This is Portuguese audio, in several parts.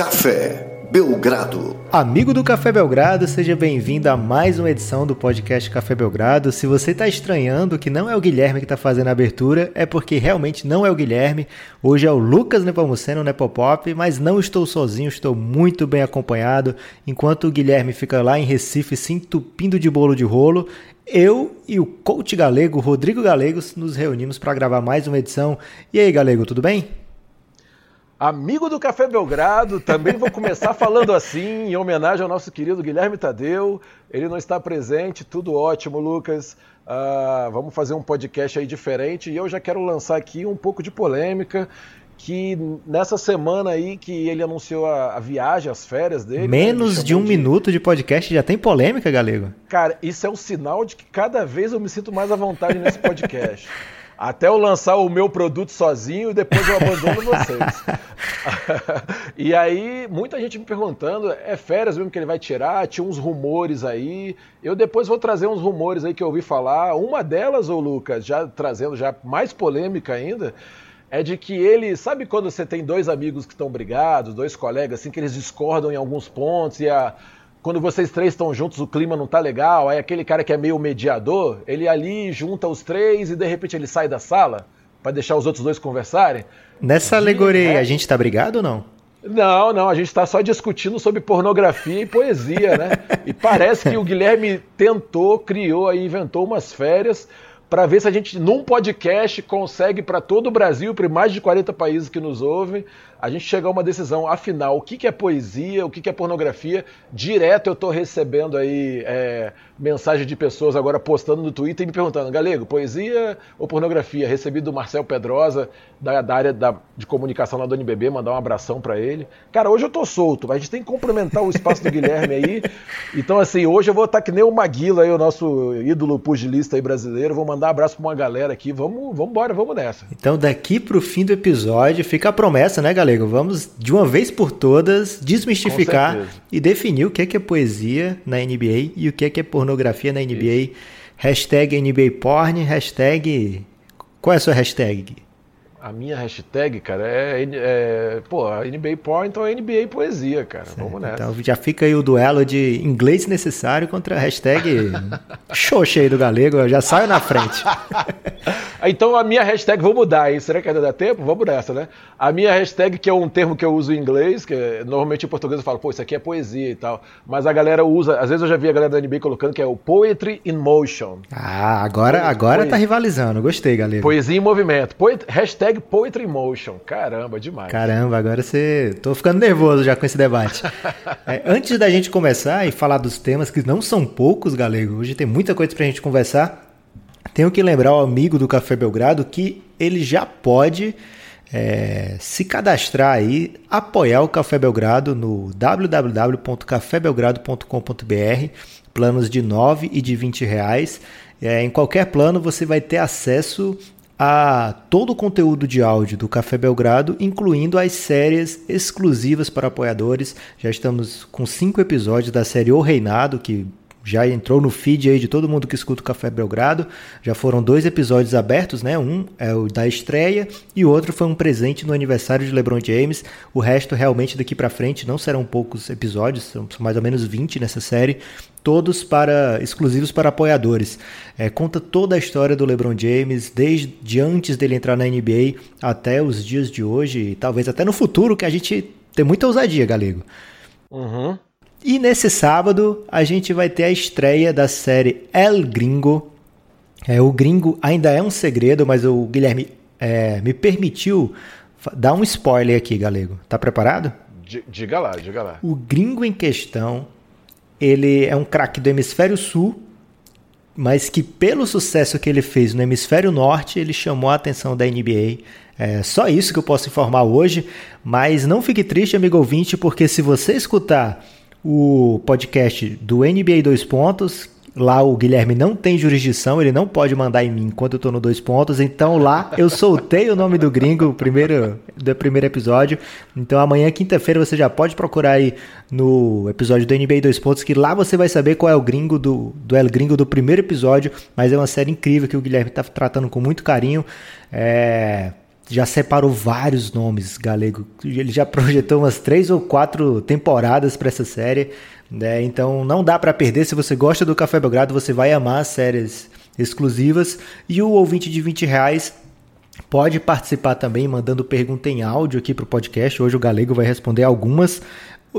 Café Belgrado. Amigo do Café Belgrado, seja bem-vindo a mais uma edição do podcast Café Belgrado. Se você está estranhando que não é o Guilherme que está fazendo a abertura, é porque realmente não é o Guilherme. Hoje é o Lucas Nepomuceno Nepopop, mas não estou sozinho, estou muito bem acompanhado. Enquanto o Guilherme fica lá em Recife se entupindo de bolo de rolo, eu e o coach galego Rodrigo Galegos nos reunimos para gravar mais uma edição. E aí, Galego, tudo bem? Amigo do Café Belgrado, também vou começar falando assim, em homenagem ao nosso querido Guilherme Tadeu. Ele não está presente, tudo ótimo, Lucas. Uh, vamos fazer um podcast aí diferente e eu já quero lançar aqui um pouco de polêmica. Que nessa semana aí que ele anunciou a, a viagem, as férias dele. Né, Menos de um de... minuto de podcast já tem polêmica, Galego? Cara, isso é um sinal de que cada vez eu me sinto mais à vontade nesse podcast. até eu lançar o meu produto sozinho e depois eu abandono vocês. e aí, muita gente me perguntando, é férias mesmo que ele vai tirar? Tinha uns rumores aí. Eu depois vou trazer uns rumores aí que eu ouvi falar. Uma delas, ô Lucas, já trazendo já mais polêmica ainda, é de que ele, sabe quando você tem dois amigos que estão brigados, dois colegas, assim, que eles discordam em alguns pontos e a quando vocês três estão juntos, o clima não tá legal, aí aquele cara que é meio mediador, ele ali junta os três e de repente ele sai da sala para deixar os outros dois conversarem. Nessa alegoria, a gente tá brigado ou não? Não, não, a gente está só discutindo sobre pornografia e poesia, né? E parece que o Guilherme tentou, criou aí, inventou umas férias para ver se a gente, num podcast, consegue para todo o Brasil, para mais de 40 países que nos ouvem, a gente chegar a uma decisão. Afinal, o que, que é poesia, o que, que é pornografia? Direto eu estou recebendo aí é, mensagem de pessoas agora postando no Twitter e me perguntando, Galego, poesia ou pornografia? Recebi do Marcel Pedrosa, da, da área da, de comunicação lá do NBB, mandar um abração para ele. Cara, hoje eu tô solto, mas a gente tem que complementar o espaço do Guilherme aí. Então, assim, hoje eu vou estar que nem o Maguila aí, o nosso ídolo pugilista aí brasileiro. Vou mandar um abraço para uma galera aqui. Vamos, vamos embora, vamos nessa. Então, daqui pro fim do episódio, fica a promessa, né, galera? Galego, vamos de uma vez por todas desmistificar e definir o que é, que é poesia na NBA e o que é, que é pornografia na NBA. Isso. Hashtag NBA Porn, hashtag. Qual é a sua hashtag? A minha hashtag, cara, é, é pô, NBA Porn, então é NBA Poesia, cara. Certo. Vamos nessa. Então já fica aí o duelo de inglês necessário contra a hashtag xoxa aí do galego, eu já saio na frente. então a minha hashtag, vou mudar, hein? Será que ainda dá tempo? Vamos nessa, né? A minha hashtag, que é um termo que eu uso em inglês, que é, normalmente em português eu falo, pô, isso aqui é poesia e tal. Mas a galera usa, às vezes eu já vi a galera da NBA colocando que é o Poetry in Motion. Ah, agora, agora tá rivalizando, gostei, galera. Poesia em movimento. Poet, hashtag Hashtag Poetry Motion. Caramba, demais. Caramba, agora você. Tô ficando nervoso já com esse debate. é, antes da gente começar e falar dos temas, que não são poucos, galego, hoje tem muita coisa pra gente conversar. Tenho que lembrar o amigo do Café Belgrado que ele já pode é, se cadastrar aí, apoiar o Café Belgrado no www.cafébelgrado.com.br, planos de 9 e de 20 reais. É, em qualquer plano você vai ter acesso a todo o conteúdo de áudio do Café Belgrado, incluindo as séries exclusivas para apoiadores. Já estamos com cinco episódios da série O Reinado, que já entrou no feed aí de todo mundo que escuta o Café Belgrado. Já foram dois episódios abertos, né? Um é o da estreia e o outro foi um presente no aniversário de LeBron James. O resto realmente daqui para frente não serão poucos episódios, são mais ou menos 20 nessa série, todos para exclusivos para apoiadores. É, conta toda a história do LeBron James desde antes dele entrar na NBA até os dias de hoje e talvez até no futuro que a gente tem muita ousadia, galego. Uhum. E nesse sábado a gente vai ter a estreia da série El Gringo. É, o Gringo ainda é um segredo, mas o Guilherme é, me permitiu dar um spoiler aqui, galego. Tá preparado? Diga lá, diga lá. O Gringo em questão, ele é um craque do Hemisfério Sul, mas que pelo sucesso que ele fez no Hemisfério Norte, ele chamou a atenção da NBA. É só isso que eu posso informar hoje, mas não fique triste, amigo ouvinte, porque se você escutar o podcast do NBA Dois Pontos. Lá o Guilherme não tem jurisdição, ele não pode mandar em mim enquanto eu tô no dois pontos. Então lá eu soltei o nome do gringo primeiro, do primeiro episódio. Então amanhã, quinta-feira, você já pode procurar aí no episódio do NBA Dois Pontos, que lá você vai saber qual é o gringo do, do El Gringo do primeiro episódio. Mas é uma série incrível que o Guilherme tá tratando com muito carinho. É, já separou vários nomes, Galego. Ele já projetou umas três ou quatro temporadas para essa série. Né? Então não dá para perder. Se você gosta do Café Belgrado, você vai amar as séries exclusivas. E o ouvinte de 20 reais pode participar também mandando pergunta em áudio aqui para o podcast. Hoje o Galego vai responder algumas.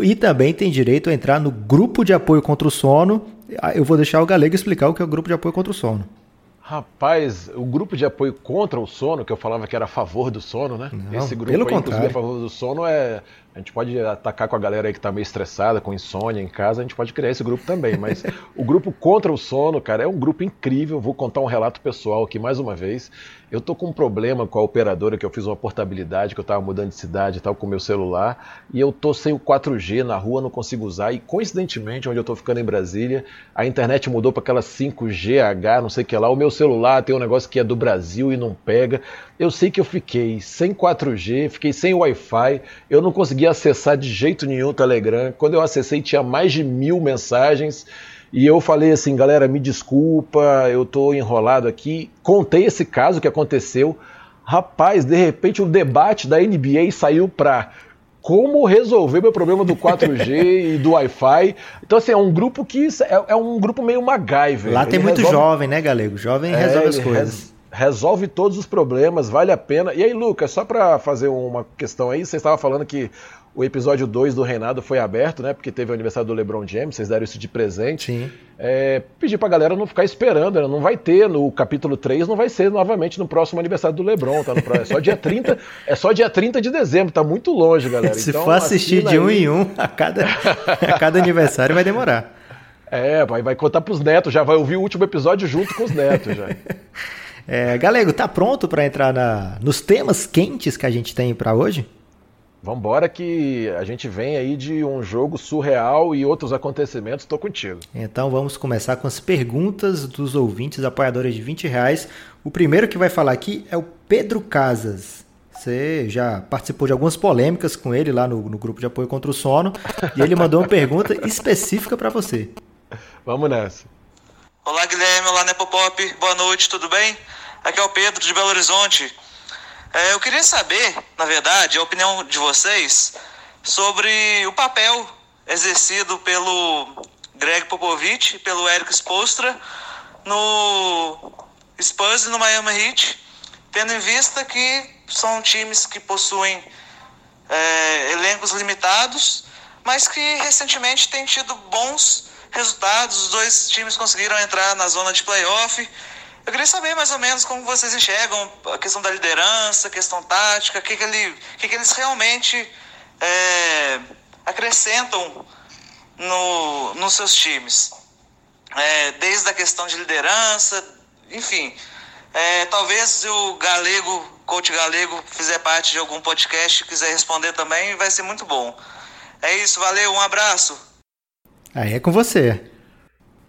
E também tem direito a entrar no grupo de apoio contra o sono. Ah, eu vou deixar o Galego explicar o que é o grupo de apoio contra o sono. Rapaz, o grupo de apoio contra o sono, que eu falava que era a favor do sono, né? Não, Esse grupo pelo aí, contrário. a favor do sono é. A gente pode atacar com a galera aí que tá meio estressada, com insônia em casa, a gente pode criar esse grupo também. Mas o grupo contra o sono, cara, é um grupo incrível. Vou contar um relato pessoal aqui mais uma vez. Eu tô com um problema com a operadora que eu fiz uma portabilidade, que eu tava mudando de cidade e tal com o meu celular, e eu tô sem o 4G na rua, não consigo usar, e coincidentemente, onde eu tô ficando em Brasília, a internet mudou para aquela 5GH, não sei o que lá, o meu celular tem um negócio que é do Brasil e não pega. Eu sei que eu fiquei sem 4G, fiquei sem Wi-Fi, eu não acessar de jeito nenhum o Telegram. Quando eu acessei, tinha mais de mil mensagens. E eu falei assim, galera, me desculpa, eu tô enrolado aqui. Contei esse caso que aconteceu. Rapaz, de repente o debate da NBA saiu pra como resolver meu problema do 4G e do Wi-Fi. Então, assim, é um grupo que é, é um grupo meio MacGyver. Lá tem Ele muito resolve- jovem, né, Galego? Jovem é, resolve as coisas. res- resolve todos os problemas, vale a pena. E aí, Lucas, só pra fazer uma questão aí, você estava falando que o episódio 2 do Reinado foi aberto, né? Porque teve o aniversário do LeBron James, vocês deram isso de presente. Sim. É, pedir pra galera não ficar esperando, né? não vai ter no capítulo 3, não vai ser novamente no próximo aniversário do LeBron, tá? No É só dia 30, é só dia 30 de dezembro, tá muito longe, galera. Se Então, for assistir de um aí. em um, a cada, a cada aniversário vai demorar. É, vai, vai contar pros netos, já vai ouvir o último episódio junto com os netos já. É, Galego, tá pronto para entrar na, nos temas quentes que a gente tem para hoje? Vambora que a gente vem aí de um jogo surreal e outros acontecimentos, tô contigo. Então vamos começar com as perguntas dos ouvintes apoiadores de 20 reais. O primeiro que vai falar aqui é o Pedro Casas. Você já participou de algumas polêmicas com ele lá no, no grupo de apoio contra o sono e ele mandou uma pergunta específica para você. Vamos nessa. Olá Guilherme, olá Nepopop, boa noite, tudo bem? Aqui é o Pedro de Belo Horizonte. É, eu queria saber, na verdade, a opinião de vocês sobre o papel exercido pelo Greg Popovich e pelo Eric Spoelstra no Spurs e no Miami Heat, tendo em vista que são times que possuem é, elencos limitados, mas que recentemente têm tido bons resultados. Os dois times conseguiram entrar na zona de playoff. Eu queria saber mais ou menos como vocês enxergam a questão da liderança, a questão tática, o que, que, ele, que, que eles realmente é, acrescentam no, nos seus times. É, desde a questão de liderança, enfim. É, talvez o Galego, coach Galego, fizer parte de algum podcast quiser responder também, vai ser muito bom. É isso, valeu, um abraço. Aí é com você.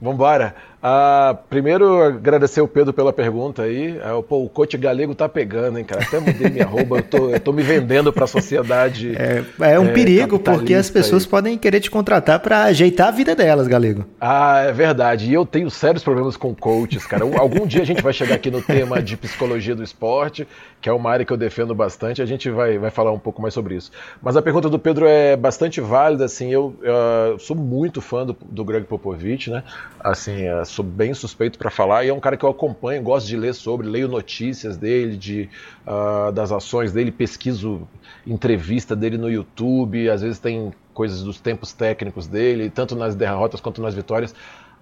Vambora. Ah, primeiro, agradecer o Pedro pela pergunta aí. Ah, pô, o coach galego tá pegando, hein, cara? Até mudei minha roupa, eu tô, eu tô me vendendo pra sociedade. É, é um É, perigo porque as pessoas aí. podem querer te contratar para ajeitar a vida delas, Galego. Ah, é verdade. E eu tenho sérios problemas com coaches, cara. Algum dia a gente vai chegar aqui no tema de psicologia do esporte, que é uma área que eu defendo bastante. A gente vai, vai falar um pouco mais sobre isso. Mas a pergunta do Pedro é bastante válida. Assim, eu, eu sou muito fã do, do Greg Popovich, né? Assim, sou bem suspeito para falar. E é um cara que eu acompanho, gosto de ler sobre, leio notícias dele, de, ah, das ações dele, pesquiso entrevista dele no YouTube. Às vezes tem coisas dos tempos técnicos dele, tanto nas derrotas quanto nas vitórias.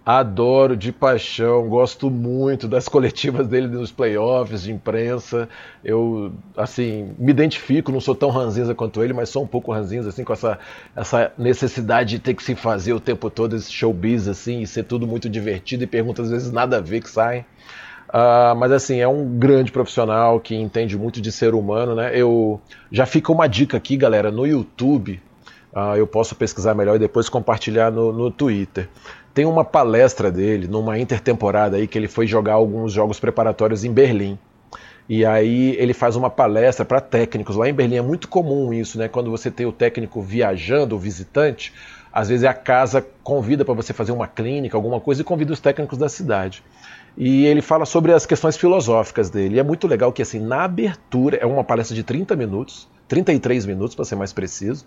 Adoro de paixão, gosto muito das coletivas dele nos playoffs, de imprensa. Eu, assim, me identifico, não sou tão ranzinza quanto ele, mas sou um pouco ranzinza, assim, com essa, essa necessidade de ter que se fazer o tempo todo esse showbiz, assim, e ser tudo muito divertido e perguntas às vezes nada a ver que saem. Ah, mas assim, é um grande profissional que entende muito de ser humano, né? Eu já fica uma dica aqui, galera, no YouTube. ah, eu posso pesquisar melhor e depois compartilhar no, no Twitter. Tem uma palestra dele numa intertemporada aí que ele foi jogar alguns jogos preparatórios em Berlim. E aí ele faz uma palestra para técnicos. Lá em Berlim é muito comum isso, né? Quando você tem o técnico viajando, o visitante, Às vezes a casa convida para você fazer uma clínica, alguma coisa, e convida os técnicos da cidade. E ele fala sobre as questões filosóficas dele. E é muito legal que, assim, na abertura, é uma palestra de 30 minutos, 33 minutos para ser mais preciso.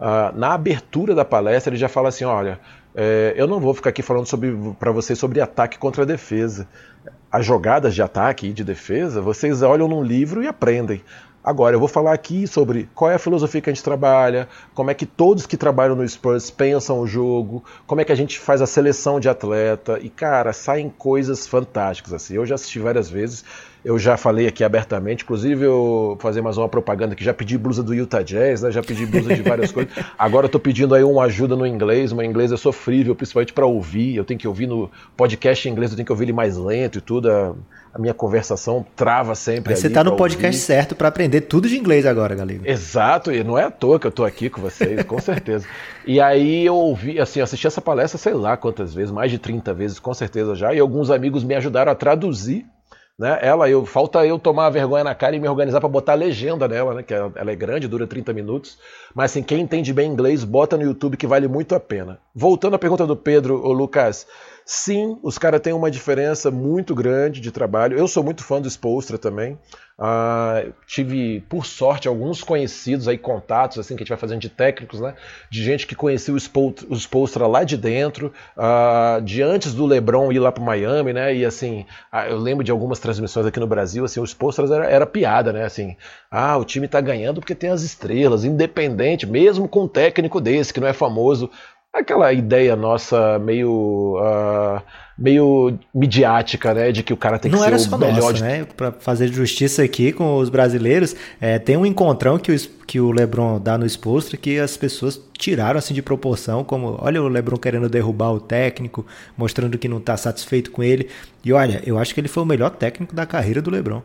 Uh, na abertura da palestra, ele já fala assim: olha, é, eu não vou ficar aqui falando para vocês sobre ataque contra defesa. As jogadas de ataque e de defesa, vocês olham num livro e aprendem. Agora, eu vou falar aqui sobre qual é a filosofia que a gente trabalha, como é que todos que trabalham no Spurs pensam o jogo, como é que a gente faz a seleção de atleta. E, cara, saem coisas fantásticas. assim. Eu já assisti várias vezes. Eu já falei aqui abertamente, inclusive eu fazer mais uma propaganda que já pedi blusa do Utah Jazz, né? já pedi blusa de várias coisas. Agora eu tô pedindo aí uma ajuda no inglês, uma inglês é sofrível, principalmente para ouvir. Eu tenho que ouvir no podcast em inglês, eu tenho que ouvir ele mais lento e tudo. A, a minha conversação trava sempre. Mas você tá no podcast ouvir. certo para aprender tudo de inglês agora, Galego. Exato, e não é à toa que eu tô aqui com vocês, com certeza. E aí eu ouvi, assim, assisti essa palestra, sei lá quantas vezes, mais de 30 vezes, com certeza já, e alguns amigos me ajudaram a traduzir né? Ela, eu, falta eu tomar vergonha na cara e me organizar para botar a legenda nela, né? Que ela, ela, é grande, dura 30 minutos. Mas assim, quem entende bem inglês, bota no YouTube que vale muito a pena. Voltando à pergunta do Pedro, ô Lucas, sim, os caras têm uma diferença muito grande de trabalho. Eu sou muito fã do Spolstra também. Uh, tive, por sorte, alguns conhecidos aí, contatos, assim, que a gente vai fazendo de técnicos, né? De gente que conhecia o Spolstra lá de dentro, uh, de antes do LeBron ir lá para Miami, né? E assim, uh, eu lembro de algumas transmissões aqui no Brasil, assim, o Spolstra era, era, piada, né? Assim, ah, o time tá ganhando porque tem as estrelas, independente, mesmo com um técnico desse, que não é famoso. Aquela ideia nossa meio meio midiática, né? De que o cara tem que não ser o melhor nossa, de... né? Para fazer justiça aqui com os brasileiros, é, tem um encontrão que o, que o LeBron dá no exposto que as pessoas tiraram assim de proporção, como olha o LeBron querendo derrubar o técnico, mostrando que não está satisfeito com ele. E olha, eu acho que ele foi o melhor técnico da carreira do LeBron.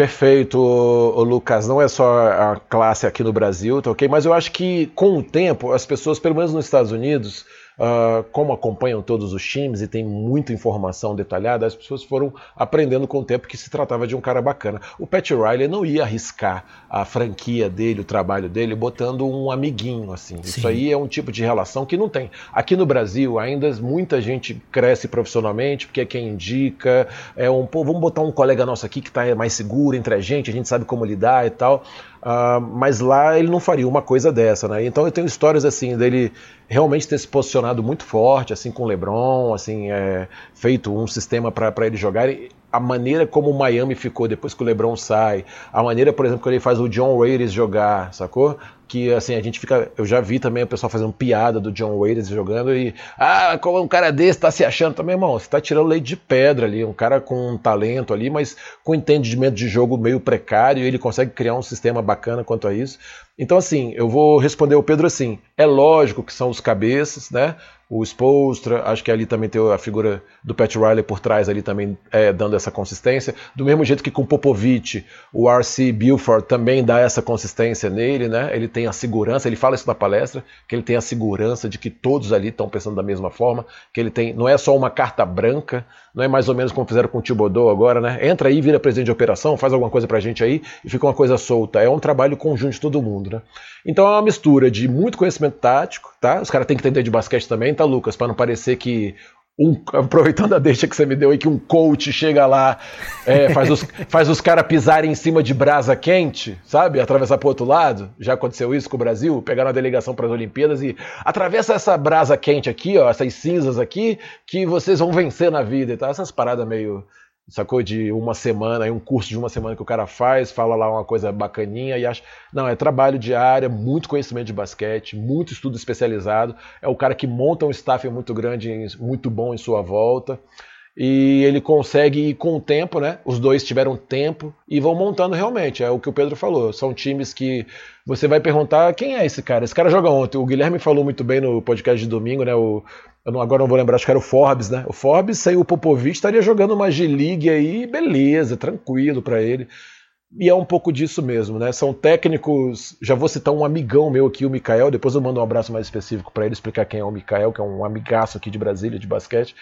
Perfeito, Lucas. Não é só a classe aqui no Brasil, tá ok? Mas eu acho que com o tempo, as pessoas, pelo menos nos Estados Unidos, Uh, como acompanham todos os times e tem muita informação detalhada, as pessoas foram aprendendo com o tempo que se tratava de um cara bacana. O Pat Riley não ia arriscar a franquia dele, o trabalho dele, botando um amiguinho assim. Sim. Isso aí é um tipo de relação que não tem. Aqui no Brasil, ainda muita gente cresce profissionalmente porque é quem indica, é um pô, vamos botar um colega nosso aqui que está mais seguro entre a gente, a gente sabe como lidar e tal. Uh, mas lá ele não faria uma coisa dessa, né? Então eu tenho histórias assim dele realmente ter se posicionado muito forte, assim com o LeBron, assim é, feito um sistema para ele jogar. A maneira como o Miami ficou depois que o LeBron sai, a maneira, por exemplo, que ele faz o John Waiters jogar, sacou? Que assim, a gente fica. Eu já vi também o pessoal fazendo piada do John Waiters jogando e. Ah, como um cara desse tá se achando também, irmão. Você tá tirando leite de pedra ali. Um cara com um talento ali, mas com entendimento de jogo meio precário. ele consegue criar um sistema bacana quanto a isso. Então, assim, eu vou responder o Pedro assim: é lógico que são os cabeças, né? O Spolstra, acho que ali também tem a figura do Pat Riley por trás ali também é, dando essa consistência. Do mesmo jeito que com Popovich, o R.C. Buford também dá essa consistência nele, né? Ele tem a segurança, ele fala isso na palestra, que ele tem a segurança de que todos ali estão pensando da mesma forma, que ele tem, não é só uma carta branca, não é mais ou menos como fizeram com o Thibodeau agora, né? Entra aí, vira presidente de operação, faz alguma coisa pra gente aí e fica uma coisa solta. É um trabalho conjunto de todo mundo, né? Então é uma mistura de muito conhecimento tático, tá? Os caras têm que entender de basquete também, tá, Lucas? Para não parecer que um, aproveitando a deixa que você me deu aí, que um coach chega lá, é, faz os, faz os caras pisarem em cima de brasa quente, sabe? Atravessar para outro lado. Já aconteceu isso com o Brasil, pegaram a delegação para as Olimpíadas e atravessa essa brasa quente aqui, ó, essas cinzas aqui, que vocês vão vencer na vida e tal. Essas paradas meio sacou? De uma semana, aí um curso de uma semana que o cara faz, fala lá uma coisa bacaninha e acha. Não, é trabalho diário, muito conhecimento de basquete, muito estudo especializado. É o cara que monta um staff muito grande, muito bom em sua volta. E ele consegue ir com o tempo, né? Os dois tiveram tempo e vão montando realmente. É o que o Pedro falou. São times que você vai perguntar quem é esse cara. Esse cara joga ontem. O Guilherme falou muito bem no podcast de domingo, né? O, não, agora não vou lembrar, acho que era o Forbes, né? O Forbes sem o Popovich estaria jogando uma G-League aí, beleza, tranquilo para ele. E é um pouco disso mesmo, né? São técnicos. Já vou citar um amigão meu aqui, o Mikael. Depois eu mando um abraço mais específico para ele explicar quem é o Mikael, que é um amigaço aqui de Brasília, de basquete.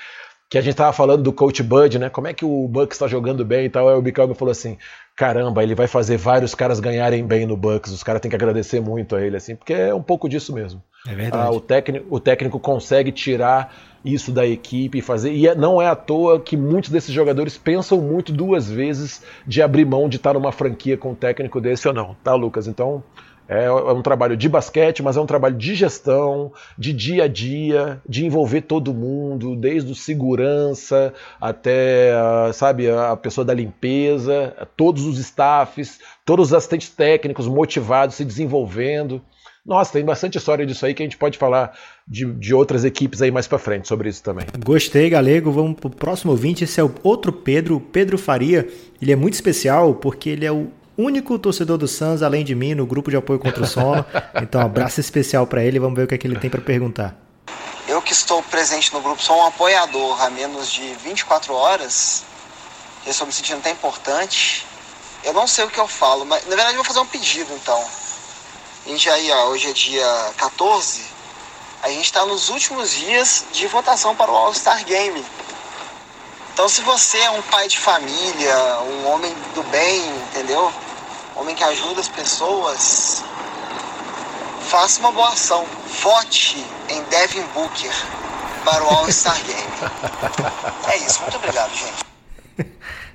Que a gente tava falando do coach Bud, né? Como é que o Bucks está jogando bem e tal. Aí o Bicalme falou assim: caramba, ele vai fazer vários caras ganharem bem no Bucks. Os caras têm que agradecer muito a ele, assim, porque é um pouco disso mesmo. É verdade. Ah, o, técnico, o técnico consegue tirar isso da equipe e fazer. E é, não é à toa que muitos desses jogadores pensam muito duas vezes de abrir mão de estar numa franquia com um técnico desse ou não, tá, Lucas? Então. É, é um trabalho de basquete, mas é um trabalho de gestão, de dia a dia, de envolver todo mundo, desde o segurança até, sabe, a pessoa da limpeza, todos os staffs, todos os assistentes técnicos motivados, se desenvolvendo. Nossa, tem bastante história disso aí que a gente pode falar de, de outras equipes aí mais para frente sobre isso também. Gostei, Galego. Vamos pro próximo ouvinte. Esse é o outro Pedro, Pedro Faria. Ele é muito especial porque ele é o único torcedor do Suns, além de mim, no grupo de apoio contra o sono. Então, um abraço especial para ele. Vamos ver o que, é que ele tem para perguntar. Eu que estou presente no grupo, sou um apoiador há menos de 24 horas. Eu estou me sentindo até importante. Eu não sei o que eu falo, mas na verdade eu vou fazer um pedido então. Aí, ó, hoje é dia 14. A gente está nos últimos dias de votação para o All-Star Game. Então, se você é um pai de família, um homem do bem, entendeu? homem que ajuda as pessoas, faça uma boa ação. Vote em Devin Booker para o All-Star Game. É isso, muito obrigado, gente.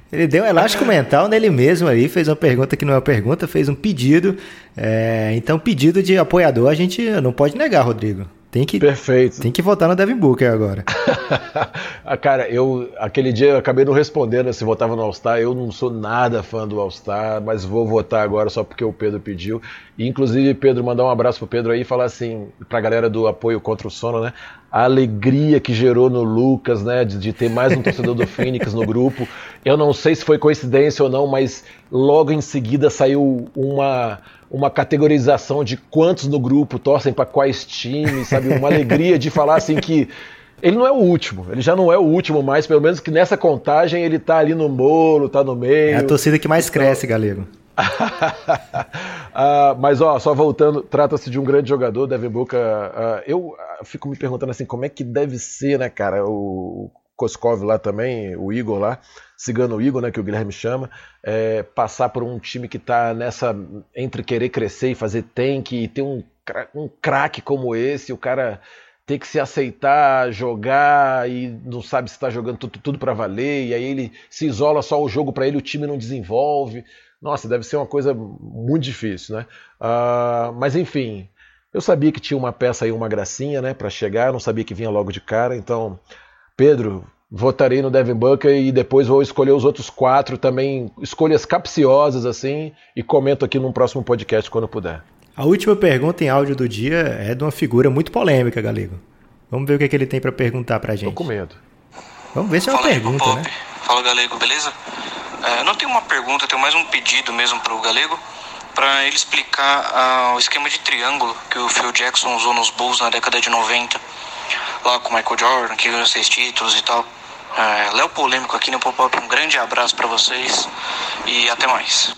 Ele deu um elástico mental nele mesmo aí, fez uma pergunta que não é uma pergunta, fez um pedido. É, então, pedido de apoiador a gente não pode negar, Rodrigo. Tem que, Perfeito. Tem que votar no Devin Booker agora. Ah, cara, eu aquele dia eu acabei não respondendo se votava no All-Star. Eu não sou nada fã do All-Star, mas vou votar agora só porque o Pedro pediu. E, inclusive, Pedro, mandar um abraço pro Pedro aí e falar assim, pra galera do apoio contra o sono, né? A alegria que gerou no Lucas, né? De, de ter mais um torcedor do Phoenix no grupo. Eu não sei se foi coincidência ou não, mas logo em seguida saiu uma uma categorização de quantos no grupo torcem para quais times, sabe? Uma alegria de falar assim que ele não é o último, ele já não é o último mais, pelo menos que nessa contagem ele tá ali no bolo, tá no meio. É a torcida que mais então... cresce, galego. Uh, mas ó, só voltando, trata-se de um grande jogador, Devin Booker. Uh, eu fico me perguntando assim, como é que deve ser, né, cara? O Koskov lá também, o Igor lá, Cigano Igor, né, que o Guilherme chama, é, passar por um time que está nessa entre querer crescer e fazer tank e ter um, um craque como esse, o cara ter que se aceitar, jogar e não sabe se está jogando tudo, tudo para valer, e aí ele se isola só o jogo para ele, o time não desenvolve. Nossa, deve ser uma coisa muito difícil, né? Uh, mas enfim, eu sabia que tinha uma peça aí, uma gracinha, né, para chegar, não sabia que vinha logo de cara, então Pedro, votarei no Devin Booker e depois vou escolher os outros quatro também, escolhas capciosas assim, e comento aqui num próximo podcast quando puder. A última pergunta em áudio do dia é de uma figura muito polêmica, Galego. Vamos ver o que, é que ele tem para perguntar pra gente. Tô com medo. Vamos ver se é uma Fala pergunta, né? Fala, Galego, beleza? É, não tenho uma pergunta, tenho mais um pedido mesmo pro Galego para ele explicar uh, o esquema de triângulo que o Phil Jackson usou nos Bulls na década de 90 lá com o Michael Jordan, que ganhou seis títulos e tal. É, Léo Polêmico aqui no Pop-Up, um grande abraço para vocês e até mais.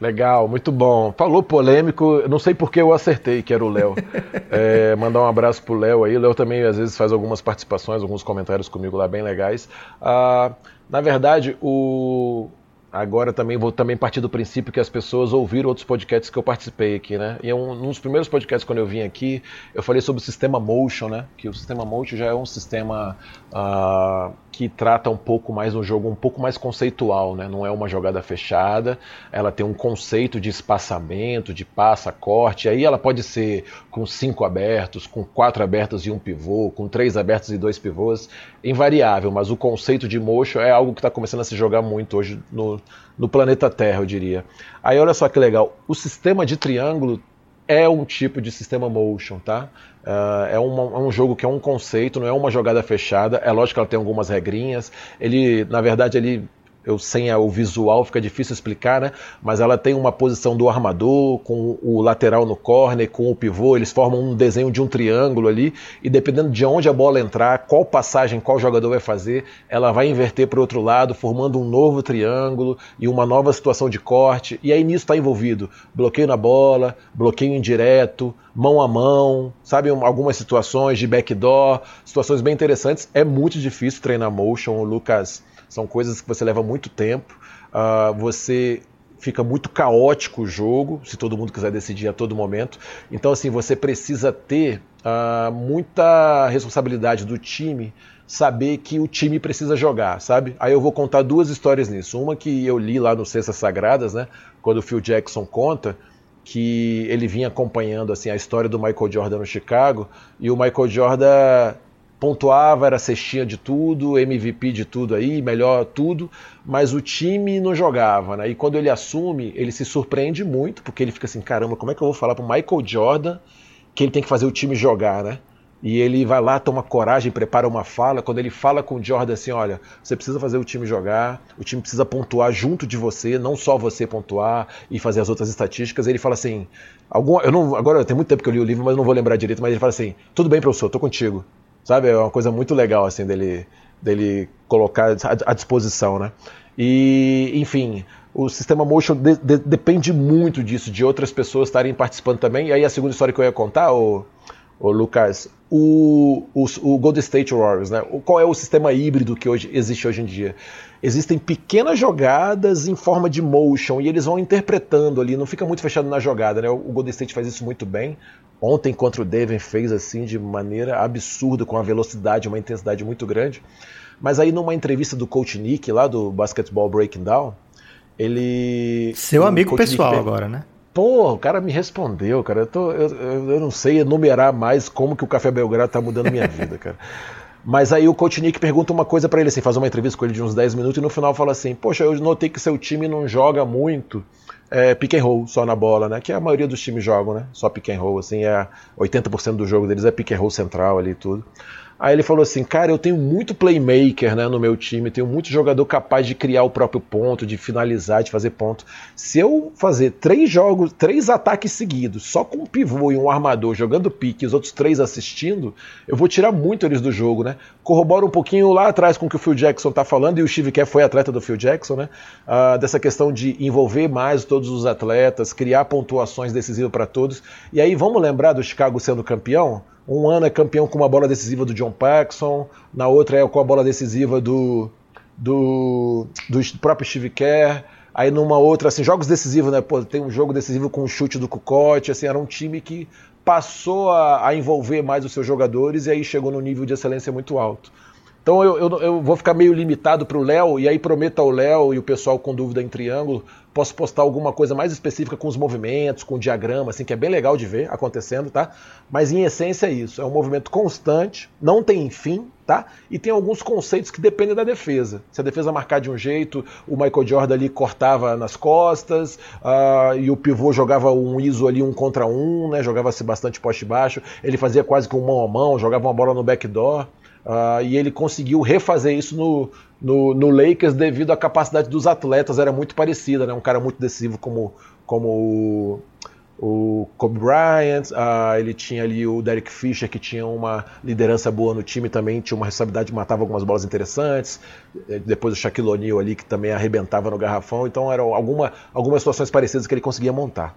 Legal, muito bom. Falou polêmico, não sei porque eu acertei que era o Léo. É, mandar um abraço pro Léo aí. O Léo também às vezes faz algumas participações, alguns comentários comigo lá bem legais. Ah, na verdade, o, Agora também vou também partir do princípio que as pessoas ouviram outros podcasts que eu participei aqui, né? E um, um dos primeiros podcasts quando eu vim aqui, eu falei sobre o sistema Motion, né? Que o sistema Motion já é um sistema uh, que trata um pouco mais um jogo um pouco mais conceitual, né? Não é uma jogada fechada, ela tem um conceito de espaçamento, de passa, corte. Aí ela pode ser com cinco abertos, com quatro abertos e um pivô, com três abertos e dois pivôs, invariável. Mas o conceito de motion é algo que está começando a se jogar muito hoje no, no planeta Terra, eu diria. Aí olha só que legal, o sistema de triângulo é um tipo de sistema motion, tá? Uh, é, uma, é, um jogo que é um conceito, não é uma jogada fechada. É lógico que ela tem algumas regrinhas. Ele, na verdade, ele eu sem o visual fica difícil explicar, né? Mas ela tem uma posição do armador com o lateral no corner, com o pivô, eles formam um desenho de um triângulo ali e dependendo de onde a bola entrar, qual passagem, qual jogador vai fazer, ela vai inverter para o outro lado, formando um novo triângulo e uma nova situação de corte. E aí nisso está envolvido bloqueio na bola, bloqueio indireto, mão a mão, sabe? Algumas situações de backdoor, situações bem interessantes. É muito difícil treinar motion, Lucas. São coisas que você leva muito tempo. Uh, você fica muito caótico o jogo, se todo mundo quiser decidir a todo momento. Então, assim, você precisa ter uh, muita responsabilidade do time, saber que o time precisa jogar, sabe? Aí eu vou contar duas histórias nisso. Uma que eu li lá no Cestas Sagradas, né? Quando o Phil Jackson conta que ele vinha acompanhando assim a história do Michael Jordan no Chicago e o Michael Jordan pontuava, era cestinha de tudo, MVP de tudo aí, melhor tudo, mas o time não jogava, né? E quando ele assume, ele se surpreende muito, porque ele fica assim, caramba, como é que eu vou falar pro Michael Jordan que ele tem que fazer o time jogar, né? E ele vai lá, toma coragem, prepara uma fala. Quando ele fala com o Jordan assim: olha, você precisa fazer o time jogar, o time precisa pontuar junto de você, não só você pontuar e fazer as outras estatísticas. Ele fala assim: algum, eu não, agora tem muito tempo que eu li o livro, mas não vou lembrar direito. Mas ele fala assim: tudo bem, professor, tô contigo. Sabe? É uma coisa muito legal assim dele, dele colocar à disposição, né? E, enfim, o sistema Motion de, de, depende muito disso, de outras pessoas estarem participando também. E aí a segunda história que eu ia contar, o, o Lucas, o, o, o Golden State Warriors, né? Qual é o sistema híbrido que hoje, existe hoje em dia? Existem pequenas jogadas em forma de motion e eles vão interpretando ali, não fica muito fechado na jogada, né? O Golden State faz isso muito bem. Ontem contra o Devon fez assim de maneira absurda, com uma velocidade, uma intensidade muito grande. Mas aí numa entrevista do Coach Nick lá do Basketball Breaking Down, ele. Seu amigo pessoal Nick, agora, né? Pô, o cara me respondeu, cara. Eu, tô, eu, eu, não sei enumerar mais como que o Café Belgrado tá mudando minha vida, cara. Mas aí o Coach Nick pergunta uma coisa para ele, assim, faz uma entrevista com ele de uns 10 minutos e no final fala assim: Poxa, eu notei que seu time não joga muito é, pick and roll só na bola, né? Que a maioria dos times jogam, né? Só pick and roll, assim, é 80% do jogo deles é pick and roll central ali e tudo. Aí ele falou assim: Cara, eu tenho muito playmaker né, no meu time, tenho muito jogador capaz de criar o próprio ponto, de finalizar, de fazer ponto. Se eu fazer três jogos, três ataques seguidos, só com um pivô e um armador jogando pique e os outros três assistindo, eu vou tirar muito eles do jogo, né? Corrobora um pouquinho lá atrás com o que o Phil Jackson tá falando, e o Steve Kerr foi atleta do Phil Jackson, né? Uh, dessa questão de envolver mais todos os atletas, criar pontuações decisivas para todos. E aí vamos lembrar do Chicago sendo campeão? Um ano é campeão com uma bola decisiva do John Paxson, na outra é com a bola decisiva do, do, do próprio Steve Kerr. Aí numa outra, assim, jogos decisivos, né? Pô, tem um jogo decisivo com o chute do Kukoc, assim, era um time que passou a, a, envolver mais os seus jogadores e aí chegou num nível de excelência muito alto. Então eu, eu, eu vou ficar meio limitado para o Léo, e aí prometo ao Léo e o pessoal com dúvida em triângulo, posso postar alguma coisa mais específica com os movimentos, com o diagrama, assim, que é bem legal de ver acontecendo, tá? Mas em essência é isso, é um movimento constante, não tem fim, tá? E tem alguns conceitos que dependem da defesa. Se a defesa marcar de um jeito, o Michael Jordan ali cortava nas costas, uh, e o pivô jogava um ISO ali um contra um, né? Jogava-se bastante poste baixo, ele fazia quase com mão a mão, jogava uma bola no backdoor. Uh, e ele conseguiu refazer isso no, no, no, Lakers devido à capacidade dos atletas, era muito parecida, né? um cara muito decisivo como, como o, o Kobe Bryant, uh, ele tinha ali o Derek Fisher, que tinha uma liderança boa no time também, tinha uma responsabilidade, matava algumas bolas interessantes, eh, depois o Shaquille O'Neal ali, que também arrebentava no garrafão, então eram alguma, algumas situações parecidas que ele conseguia montar.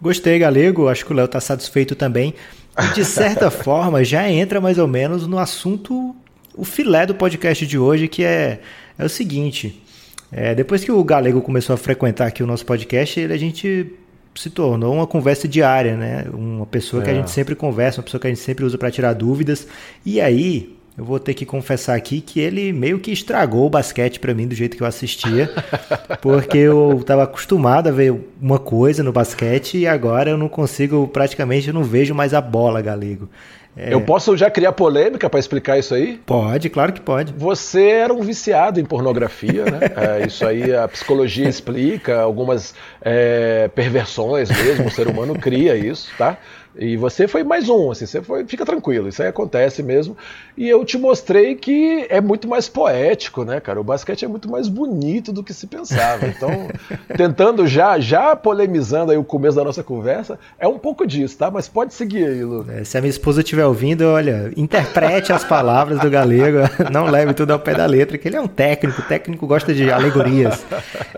Gostei, Galego, acho que o Léo está satisfeito também. E de certa forma já entra mais ou menos no assunto, o filé do podcast de hoje, que é, é o seguinte. É, depois que o Galego começou a frequentar aqui o nosso podcast, ele, a gente se tornou uma conversa diária, né? Uma pessoa é. que a é. gente sempre conversa, uma pessoa que a gente sempre usa para tirar dúvidas. E aí, eu vou ter que confessar aqui que ele meio que estragou o basquete para mim do jeito que eu assistia, porque eu estava acostumado a ver uma coisa no basquete e agora eu não consigo, praticamente eu não vejo mais a bola, Galego. É... Eu posso já criar polêmica para explicar isso aí? Pode, claro que pode. Você era um viciado em pornografia, né? é, isso aí a psicologia explica, algumas é, perversões mesmo, o ser humano cria isso, tá? E você foi mais um, assim, você foi, fica tranquilo, isso aí acontece mesmo. E eu te mostrei que é muito mais poético, né, cara? O basquete é muito mais bonito do que se pensava. Então, tentando já, já polemizando aí o começo da nossa conversa, é um pouco disso, tá? Mas pode seguir aí, Lu. É, se a minha esposa estiver ouvindo, olha, interprete as palavras do galego, não leve tudo ao pé da letra, que ele é um técnico, o técnico gosta de alegorias.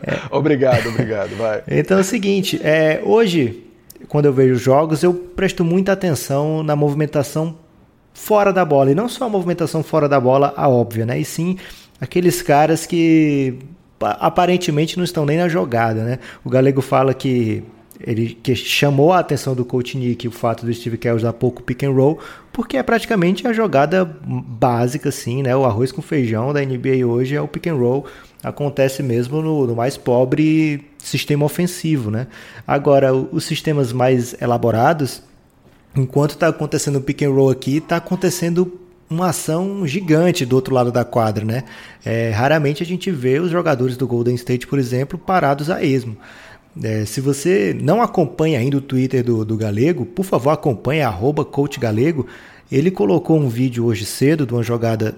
É. Obrigado, obrigado, vai. Então é o seguinte, é, hoje quando eu vejo jogos, eu presto muita atenção na movimentação fora da bola. E não só a movimentação fora da bola, a óbvia, né? E sim aqueles caras que aparentemente não estão nem na jogada, né? O Galego fala que ele que chamou a atenção do coach Nick o fato do Steve Kerr usar pouco pick and roll, porque é praticamente a jogada básica, assim, né? O arroz com feijão da NBA hoje é o pick and roll. Acontece mesmo no, no mais pobre sistema ofensivo, né? Agora, os sistemas mais elaborados, enquanto está acontecendo o pick and roll aqui, está acontecendo uma ação gigante do outro lado da quadra, né? É, raramente a gente vê os jogadores do Golden State, por exemplo, parados a esmo. É, se você não acompanha ainda o Twitter do, do Galego, por favor acompanhe arroba. Ele colocou um vídeo hoje cedo de uma jogada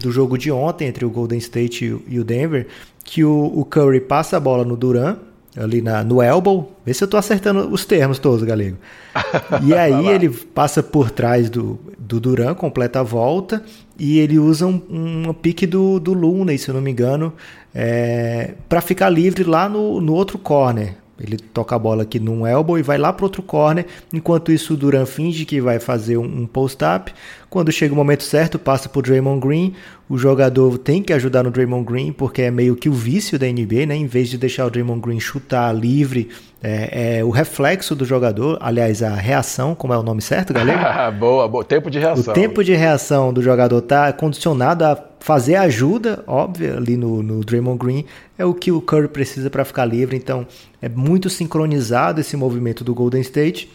do jogo de ontem entre o Golden State e o Denver, que o, o Curry passa a bola no Duran, ali na, no elbow. Vê se eu estou acertando os termos todos, Galego. E aí ele passa por trás do, do Duran, completa a volta, e ele usa um, um pique do, do Luna, se eu não me engano, é, para ficar livre lá no, no outro corner. Ele toca a bola aqui num elbow e vai lá para outro corner. Enquanto isso, o Duran finge que vai fazer um, post-up. Quando chega o momento certo, passa por Draymond Green. O jogador tem que ajudar no Draymond Green, porque é meio que o vício da NBA, né? Em vez de deixar o Draymond Green chutar livre, é, é o reflexo do jogador, aliás, a reação, como é o nome certo, galera? boa, boa. Tempo de reação. O tempo de reação do jogador tá condicionado a fazer ajuda, óbvia, ali no, no Draymond Green, é o que o Curry precisa para ficar livre. Então, é muito sincronizado esse movimento do Golden State